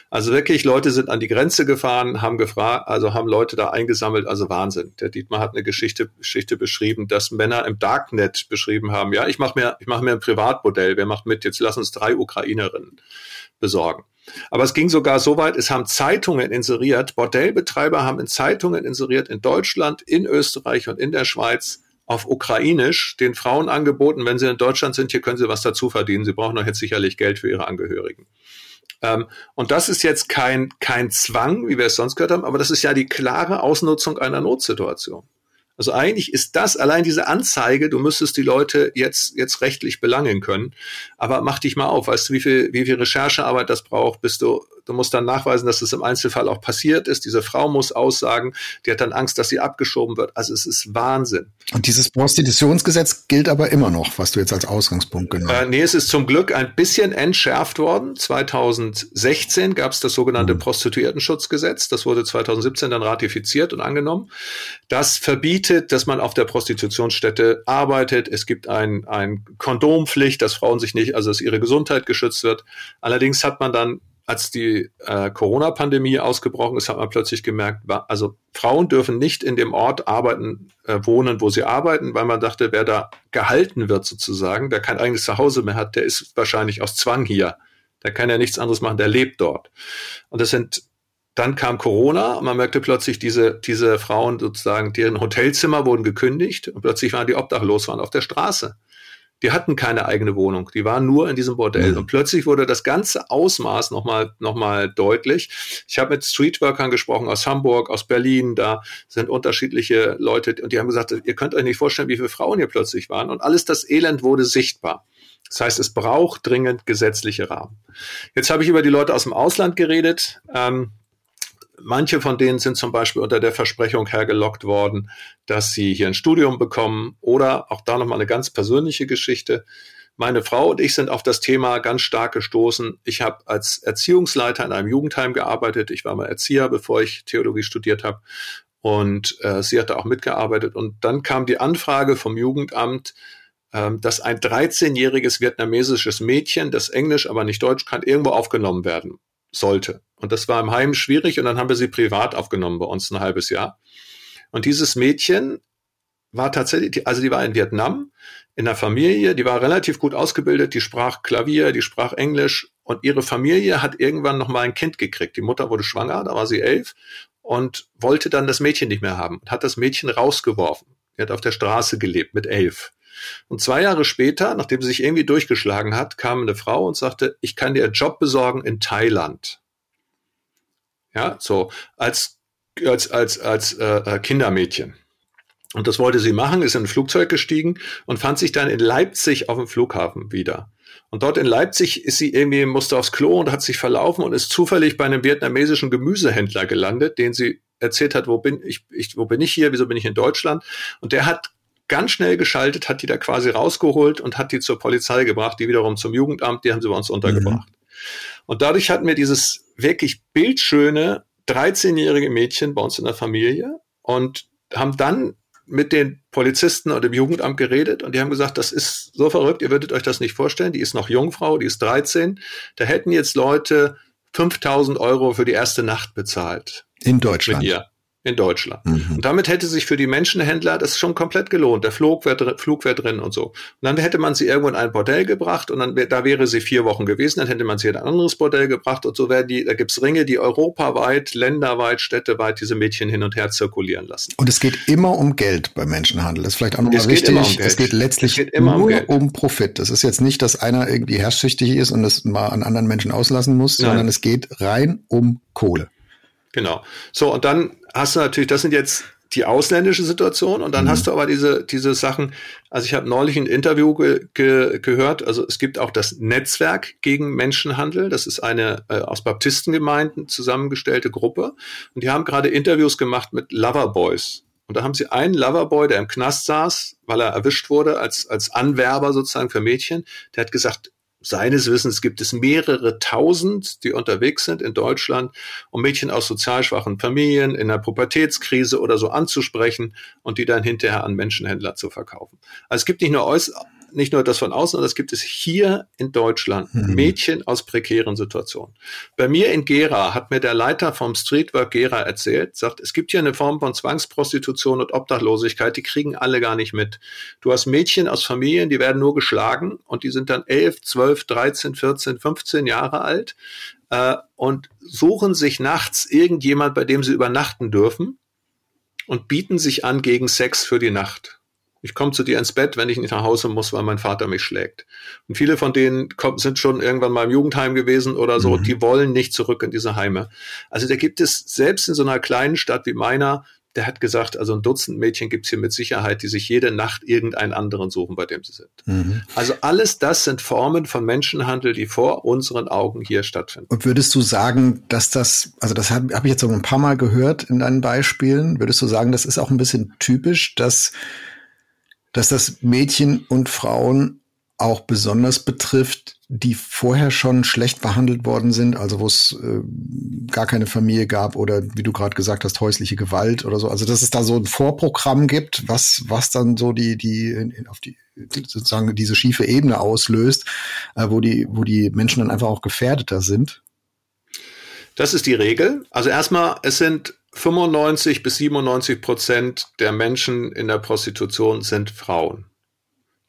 A: Also wirklich, Leute sind an die Grenze gefahren, haben gefragt, also haben Leute da eingesammelt, also Wahnsinn. Der Dietmar hat eine Geschichte, Geschichte beschrieben, dass Männer im Darknet beschrieben haben, ja, ich mache mir, ich mache mir ein Privatmodell, wer macht mit, jetzt lass uns drei Ukrainerinnen besorgen. Aber es ging sogar so weit, es haben Zeitungen inseriert, Bordellbetreiber haben in Zeitungen inseriert in Deutschland, in Österreich und in der Schweiz auf Ukrainisch den Frauen angeboten, wenn sie in Deutschland sind, hier können sie was dazu verdienen. Sie brauchen doch jetzt sicherlich Geld für ihre Angehörigen. Ähm, und das ist jetzt kein, kein Zwang, wie wir es sonst gehört haben, aber das ist ja die klare Ausnutzung einer Notsituation. Also eigentlich ist das allein diese Anzeige, du müsstest die Leute jetzt, jetzt rechtlich belangen können. Aber mach dich mal auf, weißt du, wie viel, wie viel Recherchearbeit das braucht, bis du Du musst dann nachweisen, dass es im Einzelfall auch passiert ist. Diese Frau muss aussagen, die hat dann Angst, dass sie abgeschoben wird. Also es ist Wahnsinn.
B: Und dieses Prostitutionsgesetz gilt aber immer noch, was du jetzt als Ausgangspunkt genommen hast.
A: Äh, nee, es ist zum Glück ein bisschen entschärft worden. 2016 gab es das sogenannte mhm. Prostituiertenschutzgesetz. Das wurde 2017 dann ratifiziert und angenommen. Das verbietet, dass man auf der Prostitutionsstätte arbeitet. Es gibt ein, ein Kondompflicht, dass Frauen sich nicht, also dass ihre Gesundheit geschützt wird. Allerdings hat man dann als die äh, Corona-Pandemie ausgebrochen ist, hat man plötzlich gemerkt, also Frauen dürfen nicht in dem Ort arbeiten, äh, wohnen, wo sie arbeiten, weil man dachte, wer da gehalten wird sozusagen, der kein eigenes Zuhause mehr hat, der ist wahrscheinlich aus Zwang hier. Der kann ja nichts anderes machen, der lebt dort. Und das sind dann kam Corona und man merkte plötzlich, diese, diese Frauen sozusagen, deren Hotelzimmer wurden gekündigt und plötzlich waren die obdachlos, waren auf der Straße. Die hatten keine eigene Wohnung, die waren nur in diesem Bordell. Mhm. Und plötzlich wurde das ganze Ausmaß nochmal noch mal deutlich. Ich habe mit Streetworkern gesprochen aus Hamburg, aus Berlin, da sind unterschiedliche Leute und die haben gesagt, ihr könnt euch nicht vorstellen, wie viele Frauen hier plötzlich waren. Und alles das Elend wurde sichtbar. Das heißt, es braucht dringend gesetzliche Rahmen. Jetzt habe ich über die Leute aus dem Ausland geredet. Ähm, Manche von denen sind zum Beispiel unter der Versprechung hergelockt worden, dass sie hier ein Studium bekommen oder auch da nochmal eine ganz persönliche Geschichte. Meine Frau und ich sind auf das Thema ganz stark gestoßen. Ich habe als Erziehungsleiter in einem Jugendheim gearbeitet. Ich war mal Erzieher, bevor ich Theologie studiert habe. Und äh, sie hatte auch mitgearbeitet. Und dann kam die Anfrage vom Jugendamt, äh, dass ein 13-jähriges vietnamesisches Mädchen, das Englisch, aber nicht Deutsch kann, irgendwo aufgenommen werden sollte. Und das war im Heim schwierig und dann haben wir sie privat aufgenommen bei uns ein halbes Jahr. Und dieses Mädchen war tatsächlich, also die war in Vietnam in der Familie, die war relativ gut ausgebildet, die sprach Klavier, die sprach Englisch und ihre Familie hat irgendwann noch mal ein Kind gekriegt. Die Mutter wurde schwanger, da war sie elf und wollte dann das Mädchen nicht mehr haben und hat das Mädchen rausgeworfen. Die hat auf der Straße gelebt mit elf. Und zwei Jahre später, nachdem sie sich irgendwie durchgeschlagen hat, kam eine Frau und sagte, ich kann dir einen Job besorgen in Thailand. Ja, so als als als als äh, äh, Kindermädchen. Und das wollte sie machen, ist in ein Flugzeug gestiegen und fand sich dann in Leipzig auf dem Flughafen wieder. Und dort in Leipzig ist sie irgendwie, musste aufs Klo und hat sich verlaufen und ist zufällig bei einem vietnamesischen Gemüsehändler gelandet, den sie erzählt hat, wo bin ich, ich, wo bin ich hier, wieso bin ich in Deutschland? Und der hat ganz schnell geschaltet, hat die da quasi rausgeholt und hat die zur Polizei gebracht, die wiederum zum Jugendamt, die haben sie bei uns untergebracht. Mhm. Und dadurch hatten wir dieses wirklich bildschöne 13-jährige Mädchen bei uns in der Familie und haben dann mit den Polizisten und dem Jugendamt geredet und die haben gesagt, das ist so verrückt, ihr würdet euch das nicht vorstellen. Die ist noch Jungfrau, die ist 13. Da hätten jetzt Leute 5000 Euro für die erste Nacht bezahlt.
B: In Deutschland. Mit ihr
A: in Deutschland. Mhm. Und damit hätte sich für die Menschenhändler das schon komplett gelohnt. Der Flug wäre Flug wär drin und so. Und dann hätte man sie irgendwo in ein Bordell gebracht und dann wär, da wäre sie vier Wochen gewesen, dann hätte man sie in ein anderes Bordell gebracht und so wäre die, da gibt's Ringe, die europaweit, länderweit, städteweit diese Mädchen hin und her zirkulieren lassen.
B: Und es geht immer um Geld beim Menschenhandel. Das ist vielleicht auch nochmal wichtig. Um es geht letztlich es geht nur um, um, Profit. Das ist jetzt nicht, dass einer irgendwie herrschsüchtig ist und das mal an anderen Menschen auslassen muss, Nein. sondern es geht rein um Kohle.
A: Genau. So, und dann hast du natürlich, das sind jetzt die ausländische Situation und dann mhm. hast du aber diese, diese Sachen, also ich habe neulich ein Interview ge, ge, gehört, also es gibt auch das Netzwerk gegen Menschenhandel, das ist eine äh, aus Baptistengemeinden zusammengestellte Gruppe und die haben gerade Interviews gemacht mit Loverboys. Und da haben sie einen Loverboy, der im Knast saß, weil er erwischt wurde als, als Anwerber sozusagen für Mädchen. Der hat gesagt, seines Wissens gibt es mehrere tausend, die unterwegs sind in Deutschland, um Mädchen aus sozial schwachen Familien in der Pubertätskrise oder so anzusprechen und die dann hinterher an Menschenhändler zu verkaufen. Also es gibt nicht nur nicht nur das von außen, sondern das gibt es hier in Deutschland. Mhm. Mädchen aus prekären Situationen. Bei mir in Gera hat mir der Leiter vom Streetwork Gera erzählt, sagt, es gibt hier eine Form von Zwangsprostitution und Obdachlosigkeit, die kriegen alle gar nicht mit. Du hast Mädchen aus Familien, die werden nur geschlagen und die sind dann 11, 12, 13, 14, 15 Jahre alt äh, und suchen sich nachts irgendjemand, bei dem sie übernachten dürfen und bieten sich an gegen Sex für die Nacht. Ich komme zu dir ins Bett, wenn ich nicht nach Hause muss, weil mein Vater mich schlägt. Und viele von denen kommen, sind schon irgendwann mal im Jugendheim gewesen oder so. Mhm. Die wollen nicht zurück in diese Heime. Also da gibt es selbst in so einer kleinen Stadt wie meiner, der hat gesagt, also ein Dutzend Mädchen gibt es hier mit Sicherheit, die sich jede Nacht irgendeinen anderen suchen, bei dem sie sind. Mhm. Also alles das sind Formen von Menschenhandel, die vor unseren Augen hier stattfinden.
B: Und würdest du sagen, dass das, also das habe hab ich jetzt so ein paar Mal gehört in deinen Beispielen, würdest du sagen, das ist auch ein bisschen typisch, dass dass das Mädchen und Frauen auch besonders betrifft, die vorher schon schlecht behandelt worden sind, also wo es äh, gar keine Familie gab oder wie du gerade gesagt hast, häusliche Gewalt oder so. Also dass es da so ein Vorprogramm gibt, was was dann so die die auf die sozusagen diese schiefe Ebene auslöst, äh, wo die wo die Menschen dann einfach auch gefährdeter sind.
A: Das ist die Regel. Also erstmal, es sind 95 bis 97 Prozent der Menschen in der Prostitution sind Frauen.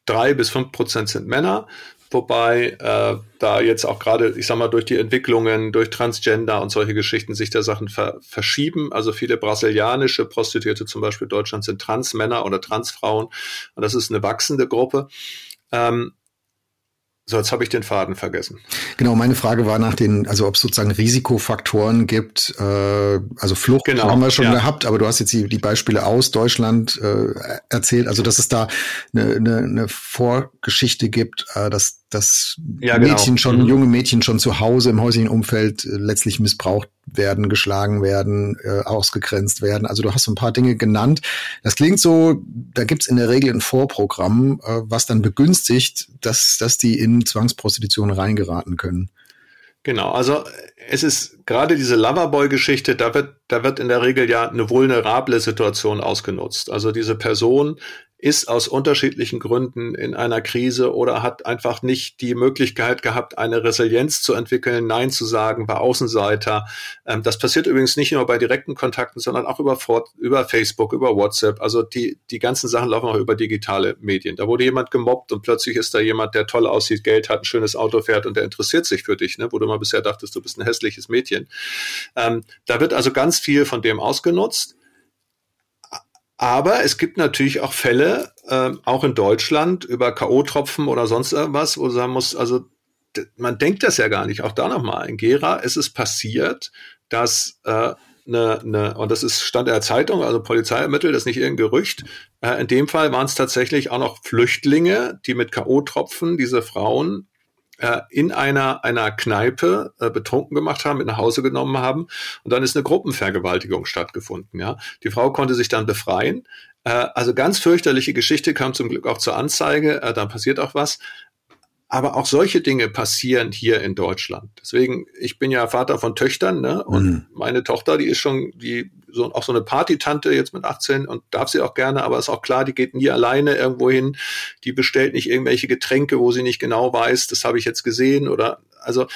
A: Drei bis fünf Prozent sind Männer, wobei äh, da jetzt auch gerade, ich sag mal, durch die Entwicklungen, durch Transgender und solche Geschichten sich der Sachen ver verschieben. Also viele brasilianische Prostituierte zum Beispiel in Deutschland sind Transmänner oder Transfrauen und das ist eine wachsende Gruppe. Ähm, so, jetzt habe ich den Faden vergessen.
B: Genau, meine Frage war nach den, also ob es sozusagen Risikofaktoren gibt, äh, also Flucht genau, haben wir schon ja. gehabt, aber du hast jetzt die, die Beispiele aus Deutschland äh, erzählt, also dass es da eine, eine, eine Vorgeschichte gibt, äh, dass dass ja, genau. Mädchen schon, mhm. junge Mädchen schon zu Hause im häuslichen Umfeld äh, letztlich missbraucht werden, geschlagen werden, äh, ausgegrenzt werden. Also du hast so ein paar Dinge genannt. Das klingt so, da gibt's in der Regel ein Vorprogramm, äh, was dann begünstigt, dass, dass die in Zwangsprostitution reingeraten können.
A: Genau, also es ist gerade diese Loverboy-Geschichte, da wird, da wird in der Regel ja eine vulnerable Situation ausgenutzt. Also diese Person ist aus unterschiedlichen Gründen in einer Krise oder hat einfach nicht die Möglichkeit gehabt, eine Resilienz zu entwickeln, Nein zu sagen, war Außenseiter. Ähm, das passiert übrigens nicht nur bei direkten Kontakten, sondern auch über, über Facebook, über WhatsApp. Also die, die ganzen Sachen laufen auch über digitale Medien. Da wurde jemand gemobbt und plötzlich ist da jemand, der toll aussieht, Geld hat, ein schönes Auto fährt und der interessiert sich für dich, ne? wo du mal bisher dachtest, du bist ein hässliches Mädchen. Ähm, da wird also ganz viel von dem ausgenutzt. Aber es gibt natürlich auch Fälle, äh, auch in Deutschland, über K.O.-Tropfen oder sonst irgendwas, wo man sagen muss, also man denkt das ja gar nicht. Auch da nochmal, in Gera ist es passiert, dass äh, eine, eine, und das ist Stand der Zeitung, also Polizei ermittelt, das ist nicht irgendein Gerücht. Äh, in dem Fall waren es tatsächlich auch noch Flüchtlinge, die mit K.O.-Tropfen diese Frauen äh, in einer, einer Kneipe äh, betrunken gemacht haben, mit nach Hause genommen haben. Und dann ist eine Gruppenvergewaltigung stattgefunden. Ja, Die Frau konnte sich dann befreien. Äh, also ganz fürchterliche Geschichte, kam zum Glück auch zur Anzeige. Äh, dann passiert auch was. Aber auch solche Dinge passieren hier in Deutschland. Deswegen, ich bin ja Vater von Töchtern, ne? Und mhm. meine Tochter, die ist schon, die so, auch so eine Partytante jetzt mit 18 und darf sie auch gerne, aber ist auch klar, die geht nie alleine irgendwo hin. Die bestellt nicht irgendwelche Getränke, wo sie nicht genau weiß, das habe ich jetzt gesehen oder also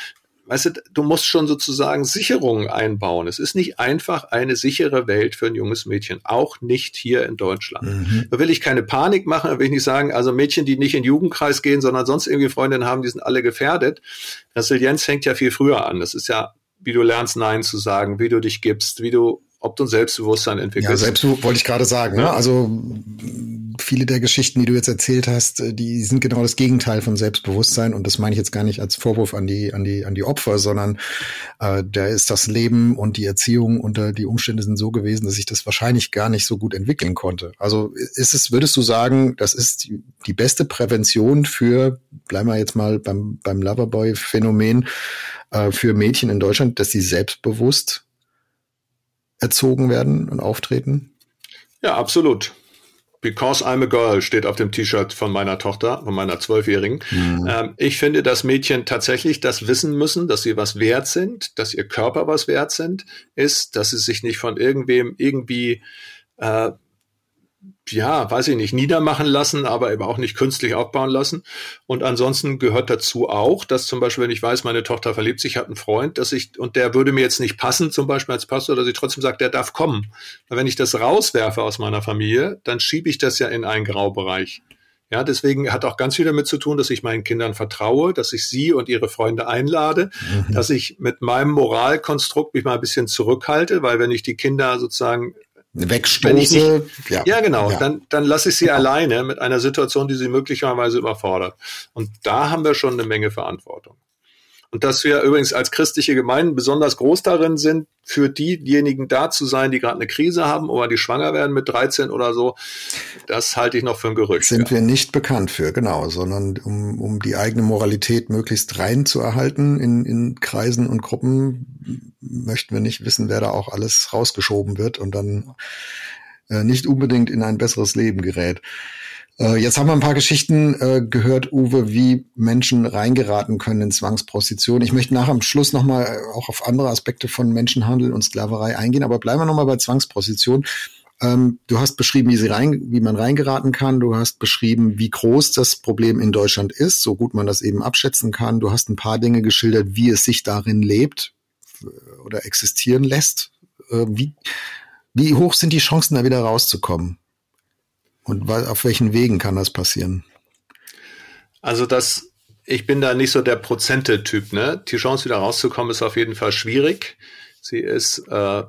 A: weißt du, du musst schon sozusagen Sicherungen einbauen. Es ist nicht einfach eine sichere Welt für ein junges Mädchen, auch nicht hier in Deutschland. Mhm. Da will ich keine Panik machen, da will ich nicht sagen, also Mädchen, die nicht in den Jugendkreis gehen, sondern sonst irgendwie Freundinnen haben, die sind alle gefährdet. Resilienz fängt ja viel früher an. Das ist ja, wie du lernst, Nein zu sagen, wie du dich gibst, wie du ob du ein Selbstbewusstsein entwickelst. Ja,
B: Selbstbewusstsein wollte ich gerade sagen. Ne? Also viele der Geschichten, die du jetzt erzählt hast, äh, die sind genau das Gegenteil von Selbstbewusstsein. Und das meine ich jetzt gar nicht als Vorwurf an die, an die, an die Opfer, sondern äh, da ist das Leben und die Erziehung äh, die Umstände sind so gewesen, dass ich das wahrscheinlich gar nicht so gut entwickeln konnte. Also ist es, würdest du sagen, das ist die, die beste Prävention für, bleiben wir jetzt mal beim, beim Loverboy-Phänomen, äh, für Mädchen in Deutschland, dass sie selbstbewusst erzogen werden und auftreten?
A: Ja, absolut. Because I'm a Girl steht auf dem T-Shirt von meiner Tochter, von meiner Zwölfjährigen. Mhm. Ähm, ich finde, dass Mädchen tatsächlich das wissen müssen, dass sie was wert sind, dass ihr Körper was wert sind, ist, dass sie sich nicht von irgendwem irgendwie äh, ja, weiß ich nicht, niedermachen lassen, aber eben auch nicht künstlich aufbauen lassen. Und ansonsten gehört dazu auch, dass zum Beispiel, wenn ich weiß, meine Tochter verliebt sich, hat einen Freund, dass ich, und der würde mir jetzt nicht passen, zum Beispiel als Pastor, dass ich trotzdem sage, der darf kommen. Weil wenn ich das rauswerfe aus meiner Familie, dann schiebe ich das ja in einen Graubereich. Ja, deswegen hat auch ganz viel damit zu tun, dass ich meinen Kindern vertraue, dass ich sie und ihre Freunde einlade, mhm. dass ich mit meinem Moralkonstrukt mich mal ein bisschen zurückhalte, weil wenn ich die Kinder sozusagen
B: wegstoße.
A: Nicht, ja. ja, genau. Ja. Dann, dann lasse ich sie ja. alleine mit einer Situation, die sie möglicherweise überfordert. Und da haben wir schon eine Menge Verantwortung. Und dass wir übrigens als christliche Gemeinden besonders groß darin sind, für diejenigen da zu sein, die gerade eine Krise haben oder die schwanger werden mit 13 oder so, das halte ich noch für ein Gerücht.
B: Sind ja. wir nicht bekannt für, genau, sondern um, um die eigene Moralität möglichst rein zu erhalten in, in Kreisen und Gruppen, möchten wir nicht wissen, wer da auch alles rausgeschoben wird und dann äh, nicht unbedingt in ein besseres Leben gerät. Äh, jetzt haben wir ein paar Geschichten äh, gehört, Uwe, wie Menschen reingeraten können in Zwangsprostitution. Ich möchte nach am Schluss nochmal äh, auch auf andere Aspekte von Menschenhandel und Sklaverei eingehen, aber bleiben wir nochmal bei Zwangsprostitution. Ähm, du hast beschrieben, wie, sie rein, wie man reingeraten kann. Du hast beschrieben, wie groß das Problem in Deutschland ist, so gut man das eben abschätzen kann. Du hast ein paar Dinge geschildert, wie es sich darin lebt oder existieren lässt. Wie, wie hoch sind die Chancen, da wieder rauszukommen? Und auf welchen Wegen kann das passieren?
A: Also das, ich bin da nicht so der Prozente-Typ. Ne? Die Chance wieder rauszukommen ist auf jeden Fall schwierig. Sie ist äh,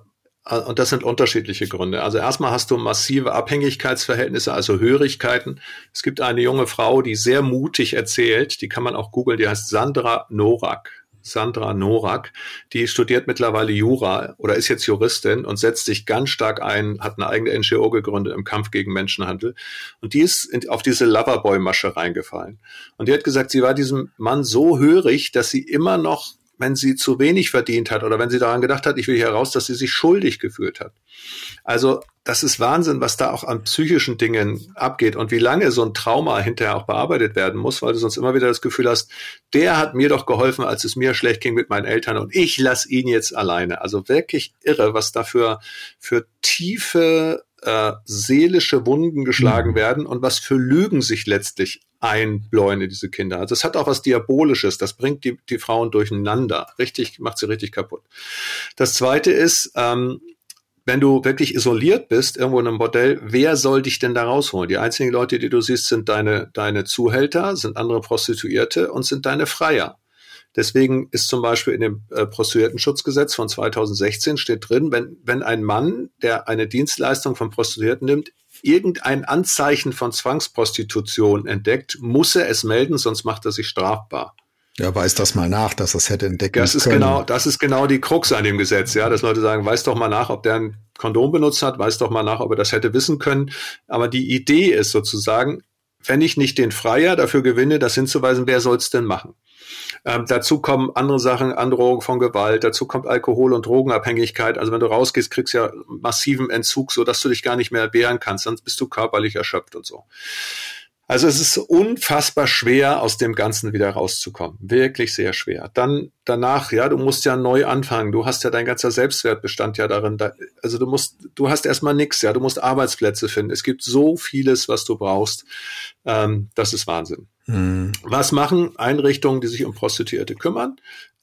A: und das sind unterschiedliche Gründe. Also erstmal hast du massive Abhängigkeitsverhältnisse, also Hörigkeiten. Es gibt eine junge Frau, die sehr mutig erzählt, die kann man auch googeln, die heißt Sandra Norak. Sandra Norak, die studiert mittlerweile Jura oder ist jetzt Juristin und setzt sich ganz stark ein, hat eine eigene NGO gegründet im Kampf gegen Menschenhandel. Und die ist in, auf diese Loverboy-Masche reingefallen. Und die hat gesagt, sie war diesem Mann so hörig, dass sie immer noch wenn sie zu wenig verdient hat oder wenn sie daran gedacht hat, ich will hier dass sie sich schuldig gefühlt hat. Also das ist Wahnsinn, was da auch an psychischen Dingen abgeht und wie lange so ein Trauma hinterher auch bearbeitet werden muss, weil du sonst immer wieder das Gefühl hast, der hat mir doch geholfen, als es mir schlecht ging mit meinen Eltern und ich lass ihn jetzt alleine. Also wirklich irre, was dafür für tiefe äh, seelische Wunden geschlagen mhm. werden und was für Lügen sich letztlich einbläuen in diese Kinder. Also es hat auch was Diabolisches, das bringt die, die Frauen durcheinander. Richtig, macht sie richtig kaputt. Das zweite ist, ähm, wenn du wirklich isoliert bist, irgendwo in einem Bordell, wer soll dich denn da rausholen? Die einzigen Leute, die du siehst, sind deine, deine Zuhälter, sind andere Prostituierte und sind deine Freier. Deswegen ist zum Beispiel in dem äh, Prostituiertenschutzgesetz von 2016 steht drin, wenn, wenn ein Mann, der eine Dienstleistung von Prostituierten nimmt, irgendein Anzeichen von Zwangsprostitution entdeckt, muss er es melden, sonst macht er sich strafbar.
B: Ja, weiß das mal nach, dass das hätte entdecken
A: das ist
B: können.
A: Genau, das ist genau die Krux an dem Gesetz, ja, dass Leute sagen, weiß doch mal nach, ob der ein Kondom benutzt hat, weiß doch mal nach, ob er das hätte wissen können. Aber die Idee ist sozusagen, wenn ich nicht den Freier dafür gewinne, das hinzuweisen, wer soll es denn machen? Ähm, dazu kommen andere Sachen, Androhung von Gewalt, dazu kommt Alkohol- und Drogenabhängigkeit. Also wenn du rausgehst, kriegst du ja massiven Entzug, so dass du dich gar nicht mehr wehren kannst, sonst bist du körperlich erschöpft und so. Also es ist unfassbar schwer, aus dem Ganzen wieder rauszukommen. Wirklich sehr schwer. Dann danach, ja, du musst ja neu anfangen. Du hast ja dein ganzer Selbstwertbestand ja darin. Da, also du musst, du hast erstmal nichts, ja, du musst Arbeitsplätze finden. Es gibt so vieles, was du brauchst. Ähm, das ist Wahnsinn. Hm. Was machen Einrichtungen, die sich um Prostituierte kümmern?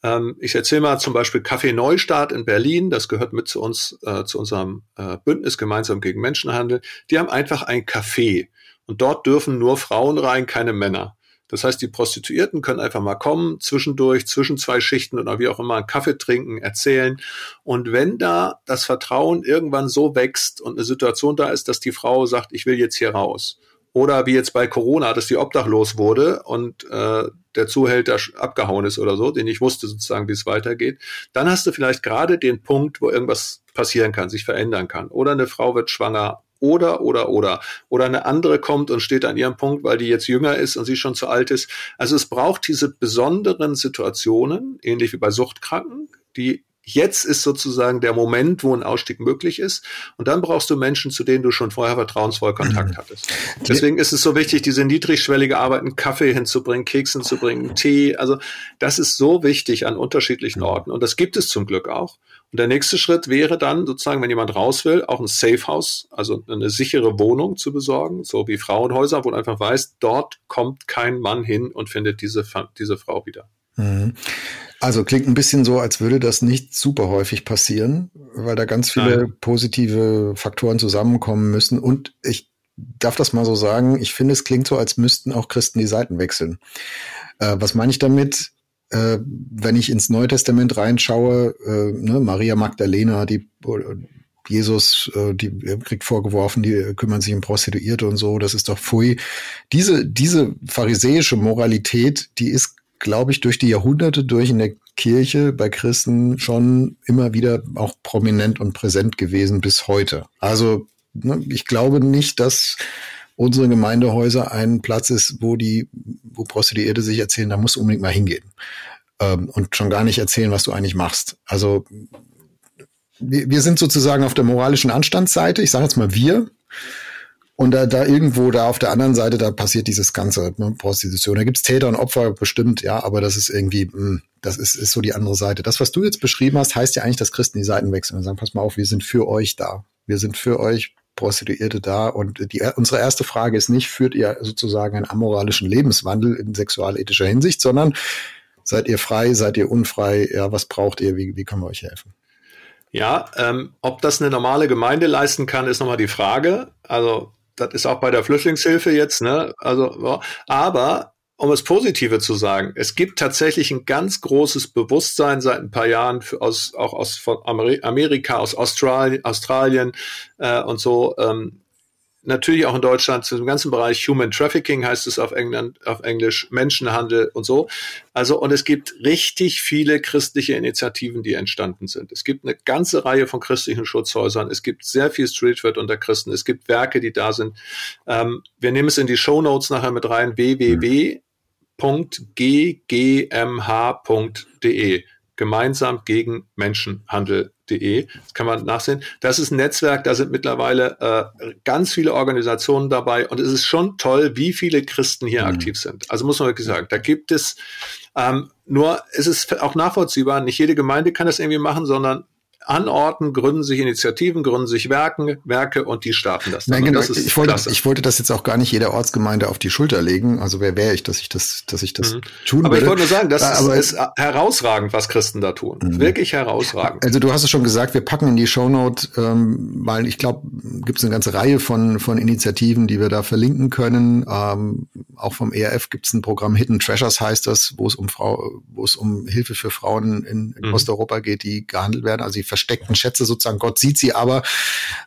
A: Ähm, ich erzähle mal zum Beispiel Café Neustart in Berlin. Das gehört mit zu uns, äh, zu unserem äh, Bündnis gemeinsam gegen Menschenhandel. Die haben einfach ein Café und dort dürfen nur Frauen rein, keine Männer. Das heißt, die Prostituierten können einfach mal kommen, zwischendurch, zwischen zwei Schichten oder wie auch immer, einen Kaffee trinken, erzählen. Und wenn da das Vertrauen irgendwann so wächst und eine Situation da ist, dass die Frau sagt, ich will jetzt hier raus. Oder wie jetzt bei Corona, dass die obdachlos wurde und äh, der Zuhälter abgehauen ist oder so, den ich wusste sozusagen, wie es weitergeht, dann hast du vielleicht gerade den Punkt, wo irgendwas passieren kann, sich verändern kann. Oder eine Frau wird schwanger oder, oder, oder. Oder eine andere kommt und steht an ihrem Punkt, weil die jetzt jünger ist und sie schon zu alt ist. Also es braucht diese besonderen Situationen, ähnlich wie bei Suchtkranken, die Jetzt ist sozusagen der Moment, wo ein Ausstieg möglich ist. Und dann brauchst du Menschen, zu denen du schon vorher vertrauensvoll Kontakt mhm. hattest. Deswegen ist es so wichtig, diese niedrigschwellige Arbeit, einen Kaffee hinzubringen, Keks hinzubringen, Tee. Also das ist so wichtig an unterschiedlichen Orten. Und das gibt es zum Glück auch. Und der nächste Schritt wäre dann sozusagen, wenn jemand raus will, auch ein Safe House, also eine sichere Wohnung zu besorgen, so wie Frauenhäuser, wo du einfach weißt, dort kommt kein Mann hin und findet diese, diese Frau wieder. Mhm.
B: Also klingt ein bisschen so, als würde das nicht super häufig passieren, weil da ganz viele Nein. positive Faktoren zusammenkommen müssen. Und ich darf das mal so sagen, ich finde, es klingt so, als müssten auch Christen die Seiten wechseln. Äh, was meine ich damit? Äh, wenn ich ins Neue Testament reinschaue, äh, ne, Maria Magdalena, die Jesus, äh, die kriegt vorgeworfen, die kümmern sich um Prostituierte und so, das ist doch pfui. Diese, diese pharisäische Moralität, die ist glaube ich, durch die Jahrhunderte durch in der Kirche bei Christen schon immer wieder auch prominent und präsent gewesen bis heute. Also ne, ich glaube nicht, dass unsere Gemeindehäuser ein Platz ist, wo die, wo Prostituierte sich erzählen, da musst du unbedingt mal hingehen. Ähm, und schon gar nicht erzählen, was du eigentlich machst. Also wir sind sozusagen auf der moralischen Anstandsseite, ich sage jetzt mal wir, und da, da irgendwo da auf der anderen Seite, da passiert dieses ganze ne, Prostitution. Da gibt's Täter und Opfer bestimmt, ja, aber das ist irgendwie, mh, hm, das ist, ist so die andere Seite. Das, was du jetzt beschrieben hast, heißt ja eigentlich, dass Christen die Seiten wechseln und sagen, pass mal auf, wir sind für euch da. Wir sind für euch Prostituierte da. Und die, unsere erste Frage ist nicht, führt ihr sozusagen einen amoralischen Lebenswandel in sexualethischer Hinsicht, sondern seid ihr frei, seid ihr unfrei, ja, was braucht ihr, wie, wie können wir euch helfen?
A: Ja, ähm, ob das eine normale Gemeinde leisten kann, ist nochmal die Frage. Also das ist auch bei der Flüchtlingshilfe jetzt, ne? Also, aber um es Positive zu sagen, es gibt tatsächlich ein ganz großes Bewusstsein seit ein paar Jahren für, aus, auch aus von Amerika, aus Australien, Australien äh, und so, ähm, natürlich auch in Deutschland zu dem ganzen Bereich Human Trafficking heißt es auf, England, auf Englisch, Menschenhandel und so. Also, und es gibt richtig viele christliche Initiativen, die entstanden sind. Es gibt eine ganze Reihe von christlichen Schutzhäusern. Es gibt sehr viel Streetwear unter Christen. Es gibt Werke, die da sind. Ähm, wir nehmen es in die Show Notes nachher mit rein. www.ggmh.de gemeinsam gegen Menschenhandel.de. Das kann man nachsehen. Das ist ein Netzwerk, da sind mittlerweile äh, ganz viele Organisationen dabei und es ist schon toll, wie viele Christen hier mhm. aktiv sind. Also muss man wirklich sagen, da gibt es ähm, nur, es ist auch nachvollziehbar, nicht jede Gemeinde kann das irgendwie machen, sondern Orten gründen sich Initiativen, gründen sich Werken, Werke und die starten das.
B: Nein, genau. Das ich, wollte, ich wollte das jetzt auch gar nicht jeder Ortsgemeinde auf die Schulter legen. Also wer wäre ich, dass ich das, dass ich das mhm.
A: tun Aber würde. ich wollte nur sagen, das Aber ist, ist herausragend, was Christen da tun. Mhm. Wirklich herausragend.
B: Also du hast es schon gesagt, wir packen in die Shownote, ähm, weil ich glaube, gibt es eine ganze Reihe von, von Initiativen, die wir da verlinken können. Ähm, auch vom ERF gibt es ein Programm Hidden Treasures heißt das, wo es um Frau, wo es um Hilfe für Frauen in, in mhm. Osteuropa geht, die gehandelt werden. Also die versteckten Schätze sozusagen. Gott sieht sie aber.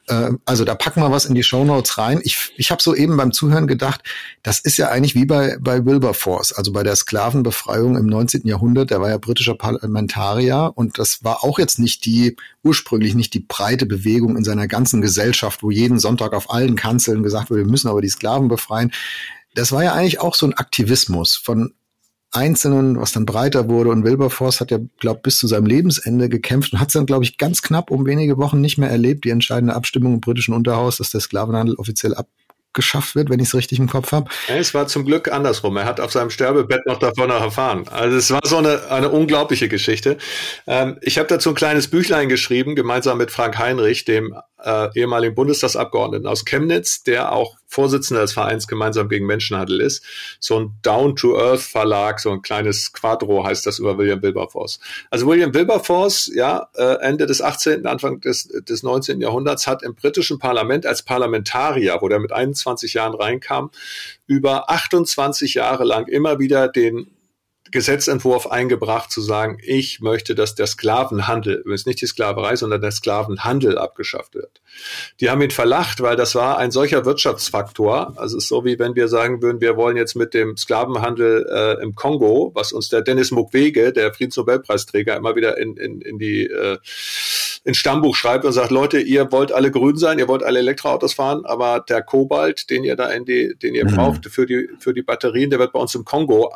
B: Äh, also da packen wir was in die Show Notes rein. Ich, ich habe so eben beim Zuhören gedacht, das ist ja eigentlich wie bei, bei Wilberforce, also bei der Sklavenbefreiung im 19. Jahrhundert. Der war ja britischer Parlamentarier und das war auch jetzt nicht die, ursprünglich nicht die breite Bewegung in seiner ganzen Gesellschaft, wo jeden Sonntag auf allen Kanzeln gesagt wurde, wir müssen aber die Sklaven befreien. Das war ja eigentlich auch so ein Aktivismus von Einzelnen, was dann breiter wurde. Und Wilberforce hat ja, glaube bis zu seinem Lebensende gekämpft und hat es dann, glaube ich, ganz knapp um wenige Wochen nicht mehr erlebt, die entscheidende Abstimmung im britischen Unterhaus, dass der Sklavenhandel offiziell ab geschafft wird, wenn ich es richtig im Kopf habe.
A: Es war zum Glück andersrum. Er hat auf seinem Sterbebett noch davon erfahren. Also es war so eine, eine unglaubliche Geschichte. Ähm, ich habe dazu ein kleines Büchlein geschrieben, gemeinsam mit Frank Heinrich, dem äh, ehemaligen Bundestagsabgeordneten aus Chemnitz, der auch Vorsitzender des Vereins Gemeinsam gegen Menschenhandel ist. So ein Down-to-Earth-Verlag, so ein kleines Quadro heißt das über William Wilberforce. Also William Wilberforce, ja, äh, Ende des 18., Anfang des, des 19. Jahrhunderts, hat im britischen Parlament als Parlamentarier, wo der mit 21 Jahren reinkam, über 28 Jahre lang immer wieder den Gesetzentwurf eingebracht, zu sagen, ich möchte, dass der Sklavenhandel, übrigens nicht die Sklaverei, sondern der Sklavenhandel abgeschafft wird. Die haben ihn verlacht, weil das war ein solcher Wirtschaftsfaktor. Also es ist so, wie wenn wir sagen würden, wir wollen jetzt mit dem Sklavenhandel äh, im Kongo, was uns der Dennis Mukwege, der Friedensnobelpreisträger, immer wieder in, in, in die äh, ins Stammbuch schreibt und sagt, Leute, ihr wollt alle grün sein, ihr wollt alle Elektroautos fahren, aber der Kobalt, den ihr da in die, den ihr mhm. braucht für die, für die Batterien, der wird bei uns im Kongo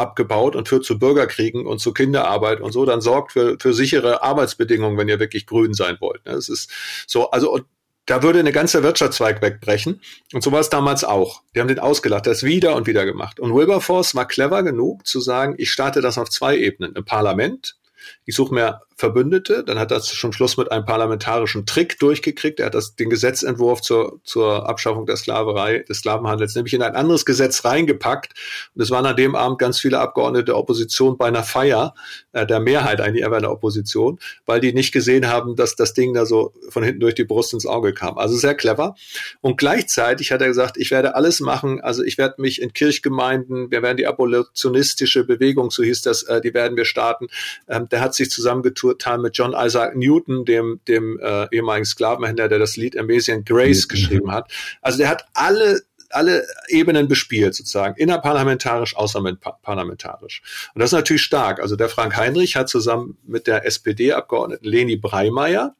A: abgebaut und führt zu Bürgerkriegen und zu Kinderarbeit und so, dann sorgt für, für sichere Arbeitsbedingungen, wenn ihr wirklich grün sein wollt. Das ist so, also da würde eine ganze Wirtschaftszweig wegbrechen. Und so war es damals auch. Die haben den ausgelacht, das wieder und wieder gemacht. Und Wilberforce war clever genug zu sagen, ich starte das auf zwei Ebenen. Im Parlament, ich suche mir Verbündete. Dann hat er zum Schluss mit einem parlamentarischen Trick durchgekriegt. Er hat das, den Gesetzentwurf zur, zur Abschaffung der Sklaverei, des Sklavenhandels, nämlich in ein anderes Gesetz reingepackt. Und es waren an dem Abend ganz viele Abgeordnete der Opposition bei einer Feier, äh, der Mehrheit eigentlich eher bei der Opposition, weil die nicht gesehen haben, dass das Ding da so von hinten durch die Brust ins Auge kam. Also sehr clever. Und gleichzeitig hat er gesagt, ich werde alles machen. Also ich werde mich in Kirchgemeinden, wir werden die abolitionistische Bewegung, so hieß das, äh, die werden wir starten. Ähm, der hat sich zusammengetun getan mit John Isaac Newton, dem, dem äh, ehemaligen Sklavenhändler, der das Lied Amazing Grace mhm. geschrieben hat. Also der hat alle alle Ebenen bespielt, sozusagen, innerparlamentarisch, außerparlamentarisch. Und das ist natürlich stark. Also der Frank Heinrich hat zusammen mit der SPD-Abgeordneten Leni Breimeyer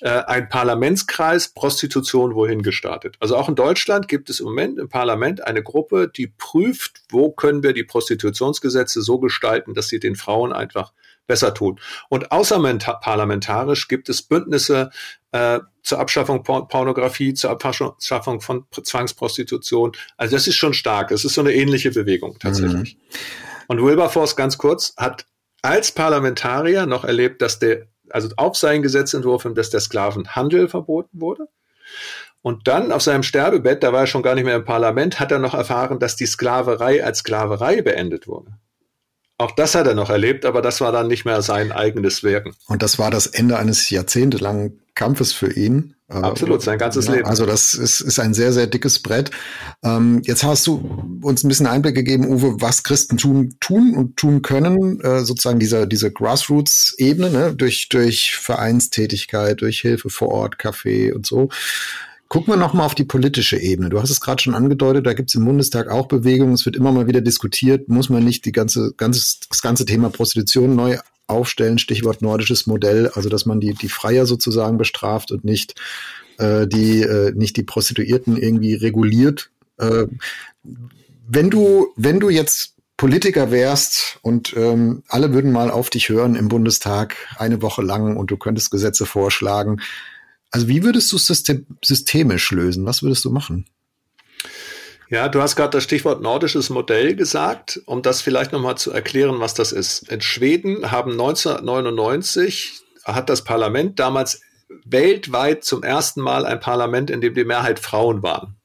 A: äh, ein Parlamentskreis Prostitution wohin gestartet. Also auch in Deutschland gibt es im Moment im Parlament eine Gruppe, die prüft, wo können wir die Prostitutionsgesetze so gestalten, dass sie den Frauen einfach besser tun. Und außerparlamentarisch gibt es Bündnisse äh, zur Abschaffung Por Pornografie, zur Abschaffung von Zwangsprostitution. Also das ist schon stark. Es ist so eine ähnliche Bewegung tatsächlich. Mhm. Und Wilberforce, ganz kurz, hat als Parlamentarier noch erlebt, dass der, also auf seinen Gesetzentwurf, dass der Sklavenhandel verboten wurde. Und dann auf seinem Sterbebett, da war er schon gar nicht mehr im Parlament, hat er noch erfahren, dass die Sklaverei als Sklaverei beendet wurde. Auch das hat er noch erlebt, aber das war dann nicht mehr sein eigenes Wirken.
B: Und das war das Ende eines jahrzehntelangen Kampfes für ihn.
A: Äh, Absolut, sein ganzes ja, Leben.
B: Also das ist, ist ein sehr, sehr dickes Brett. Ähm, jetzt hast du uns ein bisschen Einblick gegeben, Uwe, was Christen tun, tun und tun können, äh, sozusagen dieser, diese Grassroots-Ebene, ne? durch, durch Vereinstätigkeit, durch Hilfe vor Ort, Café und so. Gucken wir nochmal auf die politische Ebene. Du hast es gerade schon angedeutet, da gibt es im Bundestag auch Bewegungen, es wird immer mal wieder diskutiert, muss man nicht die ganze, ganze, das ganze Thema Prostitution neu aufstellen, Stichwort nordisches Modell, also dass man die, die Freier sozusagen bestraft und nicht äh, die, äh, nicht die Prostituierten irgendwie reguliert. Äh, wenn du, wenn du jetzt Politiker wärst und ähm, alle würden mal auf dich hören im Bundestag eine Woche lang und du könntest Gesetze vorschlagen, also wie würdest du es system systemisch lösen? Was würdest du machen?
A: Ja, du hast gerade das Stichwort nordisches Modell gesagt, um das vielleicht nochmal zu erklären, was das ist. In Schweden haben 1999 hat das Parlament damals weltweit zum ersten Mal ein Parlament, in dem die Mehrheit Frauen waren,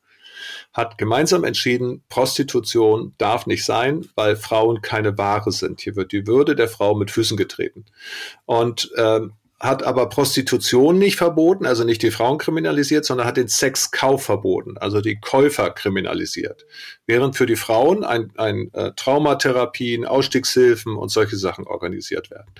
A: hat gemeinsam entschieden, Prostitution darf nicht sein, weil Frauen keine Ware sind. Hier wird die Würde der Frau mit Füßen getreten. Und ähm, hat aber Prostitution nicht verboten, also nicht die Frauen kriminalisiert, sondern hat den Sexkauf verboten, also die Käufer kriminalisiert. Während für die Frauen ein, ein äh, Traumatherapien, Ausstiegshilfen und solche Sachen organisiert werden.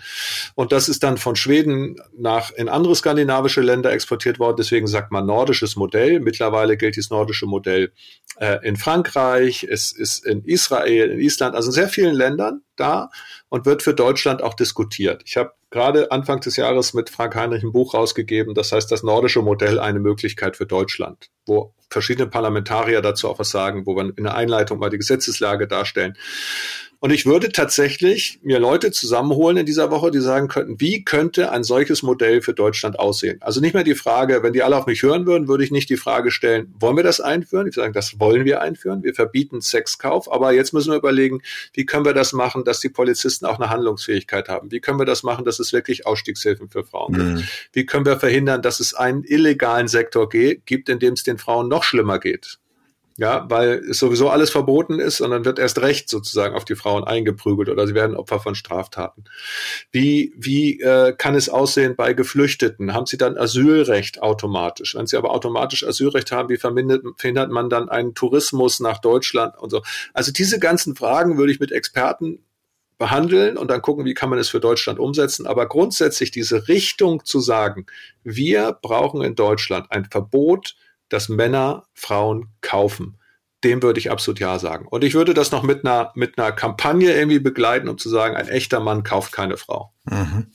A: Und das ist dann von Schweden nach in andere skandinavische Länder exportiert worden. Deswegen sagt man nordisches Modell. Mittlerweile gilt dieses nordische Modell äh, in Frankreich, es ist in Israel, in Island, also in sehr vielen Ländern da und wird für Deutschland auch diskutiert. Ich habe gerade Anfang des Jahres mit Frank Heinrich ein Buch rausgegeben, das heißt das nordische Modell eine Möglichkeit für Deutschland, wo verschiedene Parlamentarier dazu auch was sagen, wo wir in der Einleitung mal die Gesetzeslage darstellen. Und ich würde tatsächlich mir Leute zusammenholen in dieser Woche, die sagen könnten, wie könnte ein solches Modell für Deutschland aussehen? Also nicht mehr die Frage, wenn die alle auf mich hören würden, würde ich nicht die Frage stellen, wollen wir das einführen? Ich würde sagen, das wollen wir einführen. Wir verbieten Sexkauf. Aber jetzt müssen wir überlegen, wie können wir das machen, dass die Polizisten auch eine Handlungsfähigkeit haben? Wie können wir das machen, dass es wirklich Ausstiegshilfen für Frauen gibt? Mhm. Wie können wir verhindern, dass es einen illegalen Sektor gibt, in dem es den Frauen noch schlimmer geht? Ja, weil es sowieso alles verboten ist und dann wird erst recht sozusagen auf die Frauen eingeprügelt oder sie werden Opfer von Straftaten. Wie, wie äh, kann es aussehen bei Geflüchteten? Haben sie dann Asylrecht automatisch? Wenn sie aber automatisch Asylrecht haben, wie verhindert man dann einen Tourismus nach Deutschland und so? Also diese ganzen Fragen würde ich mit Experten behandeln und dann gucken, wie kann man es für Deutschland umsetzen. Aber grundsätzlich diese Richtung zu sagen, wir brauchen in Deutschland ein Verbot dass Männer Frauen kaufen. Dem würde ich absolut ja sagen. Und ich würde das noch mit einer, mit einer Kampagne irgendwie begleiten, um zu sagen, ein echter Mann kauft keine Frau. Mhm.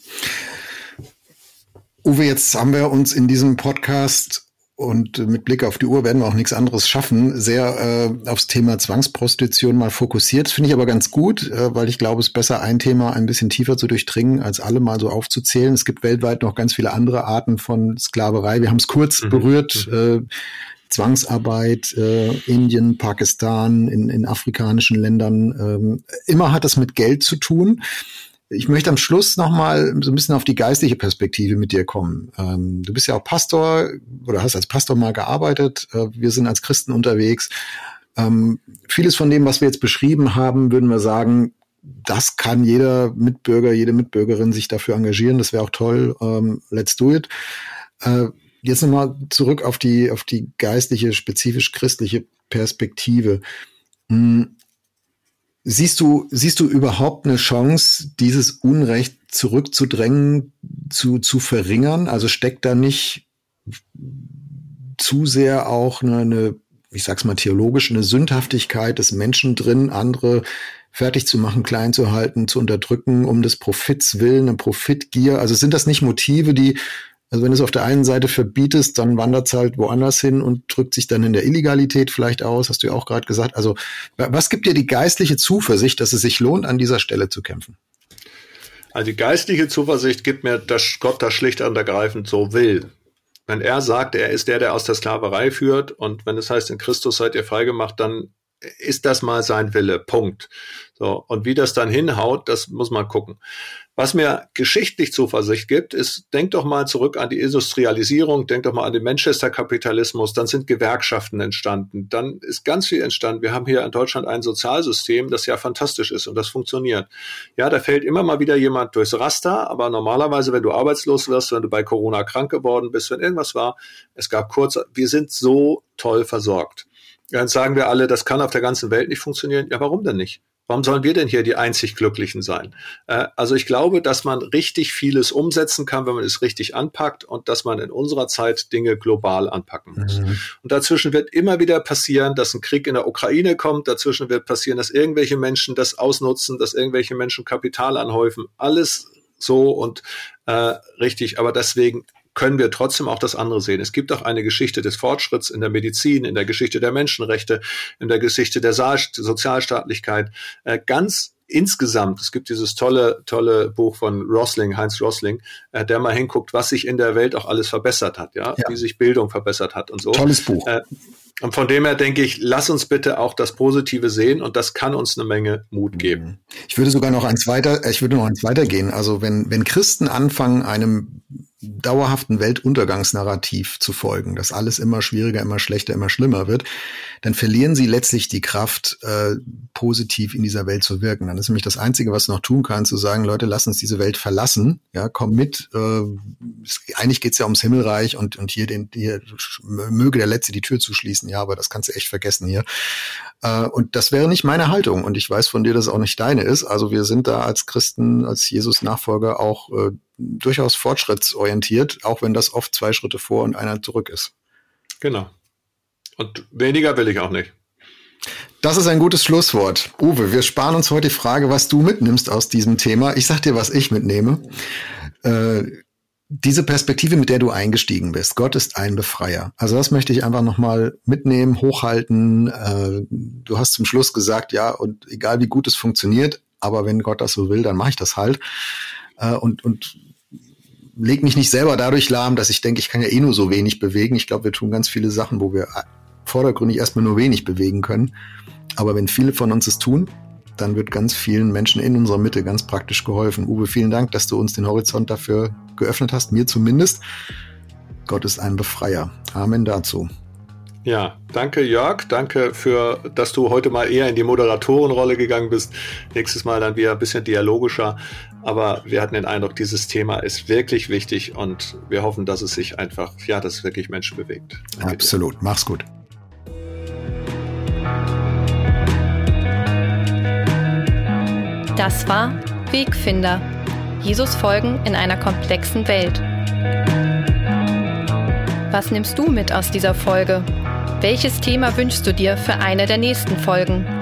B: Uwe, jetzt haben wir uns in diesem Podcast und mit Blick auf die Uhr werden wir auch nichts anderes schaffen, sehr äh, aufs Thema Zwangsprostitution mal fokussiert. Das finde ich aber ganz gut, äh, weil ich glaube, es ist besser, ein Thema ein bisschen tiefer zu durchdringen, als alle mal so aufzuzählen. Es gibt weltweit noch ganz viele andere Arten von Sklaverei. Wir haben es kurz mhm. berührt. Mhm. Äh, Zwangsarbeit, äh, Indien, Pakistan, in, in afrikanischen Ländern. Ähm, immer hat es mit Geld zu tun. Ich möchte am Schluss nochmal so ein bisschen auf die geistliche Perspektive mit dir kommen. Ähm, du bist ja auch Pastor oder hast als Pastor mal gearbeitet. Äh, wir sind als Christen unterwegs. Ähm, vieles von dem, was wir jetzt beschrieben haben, würden wir sagen, das kann jeder Mitbürger, jede Mitbürgerin sich dafür engagieren. Das wäre auch toll. Ähm, let's do it. Äh, jetzt nochmal zurück auf die, auf die geistliche, spezifisch christliche Perspektive. Hm Siehst du, siehst du überhaupt eine Chance, dieses Unrecht zurückzudrängen, zu, zu verringern? Also steckt da nicht zu sehr auch eine, eine ich sag's mal theologisch, eine Sündhaftigkeit des Menschen drin, andere fertig zu machen, klein zu halten, zu unterdrücken, um des Profits willen, eine Profitgier. Also sind das nicht Motive, die also wenn du es auf der einen Seite verbietest, dann wandert es halt woanders hin und drückt sich dann in der Illegalität vielleicht aus, hast du ja auch gerade gesagt. Also was gibt dir die geistliche Zuversicht, dass es sich lohnt, an dieser Stelle zu kämpfen?
A: Also die geistliche Zuversicht gibt mir, dass Gott das schlicht und ergreifend so will. Wenn er sagt, er ist der, der aus der Sklaverei führt und wenn es heißt, in Christus seid ihr freigemacht, dann ist das mal sein Wille. Punkt. So. Und wie das dann hinhaut, das muss man gucken. Was mir geschichtlich Zuversicht gibt, ist, denk doch mal zurück an die Industrialisierung, denk doch mal an den Manchester-Kapitalismus, dann sind Gewerkschaften entstanden, dann ist ganz viel entstanden. Wir haben hier in Deutschland ein Sozialsystem, das ja fantastisch ist und das funktioniert. Ja, da fällt immer mal wieder jemand durchs Raster, aber normalerweise, wenn du arbeitslos wirst, wenn du bei Corona krank geworden bist, wenn irgendwas war, es gab kurz, wir sind so toll versorgt. Dann sagen wir alle, das kann auf der ganzen Welt nicht funktionieren. Ja, warum denn nicht? Warum sollen wir denn hier die einzig Glücklichen sein? Äh, also ich glaube, dass man richtig vieles umsetzen kann, wenn man es richtig anpackt und dass man in unserer Zeit Dinge global anpacken muss. Mhm. Und dazwischen wird immer wieder passieren, dass ein Krieg in der Ukraine kommt. Dazwischen wird passieren, dass irgendwelche Menschen das ausnutzen, dass irgendwelche Menschen Kapital anhäufen. Alles so und äh, richtig. Aber deswegen können wir trotzdem auch das andere sehen. Es gibt auch eine Geschichte des Fortschritts in der Medizin, in der Geschichte der Menschenrechte, in der Geschichte der Sozialstaatlichkeit. Äh, ganz insgesamt, es gibt dieses tolle, tolle Buch von Rosling, Heinz Rosling, äh, der mal hinguckt, was sich in der Welt auch alles verbessert hat, ja, ja. wie sich Bildung verbessert hat und so.
B: Tolles Buch. Äh,
A: und von dem her denke ich, lass uns bitte auch das Positive sehen und das kann uns eine Menge Mut geben.
B: Ich würde sogar noch eins weiter, ich würde noch eins weitergehen. Also wenn, wenn Christen anfangen, einem dauerhaften Weltuntergangsnarrativ zu folgen, dass alles immer schwieriger, immer schlechter, immer schlimmer wird, dann verlieren sie letztlich die Kraft, äh, positiv in dieser Welt zu wirken. Dann ist nämlich das Einzige, was noch tun kannst, zu sagen, Leute, lass uns diese Welt verlassen, ja, komm mit. Äh, eigentlich geht's ja ums Himmelreich und, und hier, den, hier möge der Letzte die Tür zuschließen, ja, aber das kannst du echt vergessen hier. Äh, und das wäre nicht meine Haltung und ich weiß von dir, dass es auch nicht deine ist. Also wir sind da als Christen, als Jesus-Nachfolger auch äh, durchaus fortschrittsorientiert, auch wenn das oft zwei Schritte vor und einer zurück ist.
A: Genau. Und weniger will ich auch nicht.
B: Das ist ein gutes Schlusswort. Uwe, wir sparen uns heute die Frage, was du mitnimmst aus diesem Thema. Ich sag dir, was ich mitnehme. Äh, diese Perspektive, mit der du eingestiegen bist, Gott ist ein Befreier. Also das möchte ich einfach nochmal mitnehmen, hochhalten. Äh, du hast zum Schluss gesagt, ja, und egal wie gut es funktioniert, aber wenn Gott das so will, dann mache ich das halt. Äh, und, und leg mich nicht selber dadurch lahm, dass ich denke, ich kann ja eh nur so wenig bewegen. Ich glaube, wir tun ganz viele Sachen, wo wir vordergründig erstmal nur wenig bewegen können. Aber wenn viele von uns es tun, dann wird ganz vielen Menschen in unserer Mitte ganz praktisch geholfen. Uwe, vielen Dank, dass du uns den Horizont dafür geöffnet hast, mir zumindest. Gott ist ein Befreier. Amen dazu.
A: Ja, danke Jörg, danke für, dass du heute mal eher in die Moderatorenrolle gegangen bist. Nächstes Mal dann wieder ein bisschen dialogischer. Aber wir hatten den Eindruck, dieses Thema ist wirklich wichtig und wir hoffen, dass es sich einfach, ja, dass es wirklich Menschen bewegt.
B: Absolut. Mach's gut.
C: Das war Wegfinder. Jesus folgen in einer komplexen Welt. Was nimmst du mit aus dieser Folge? Welches Thema wünschst du dir für eine der nächsten Folgen?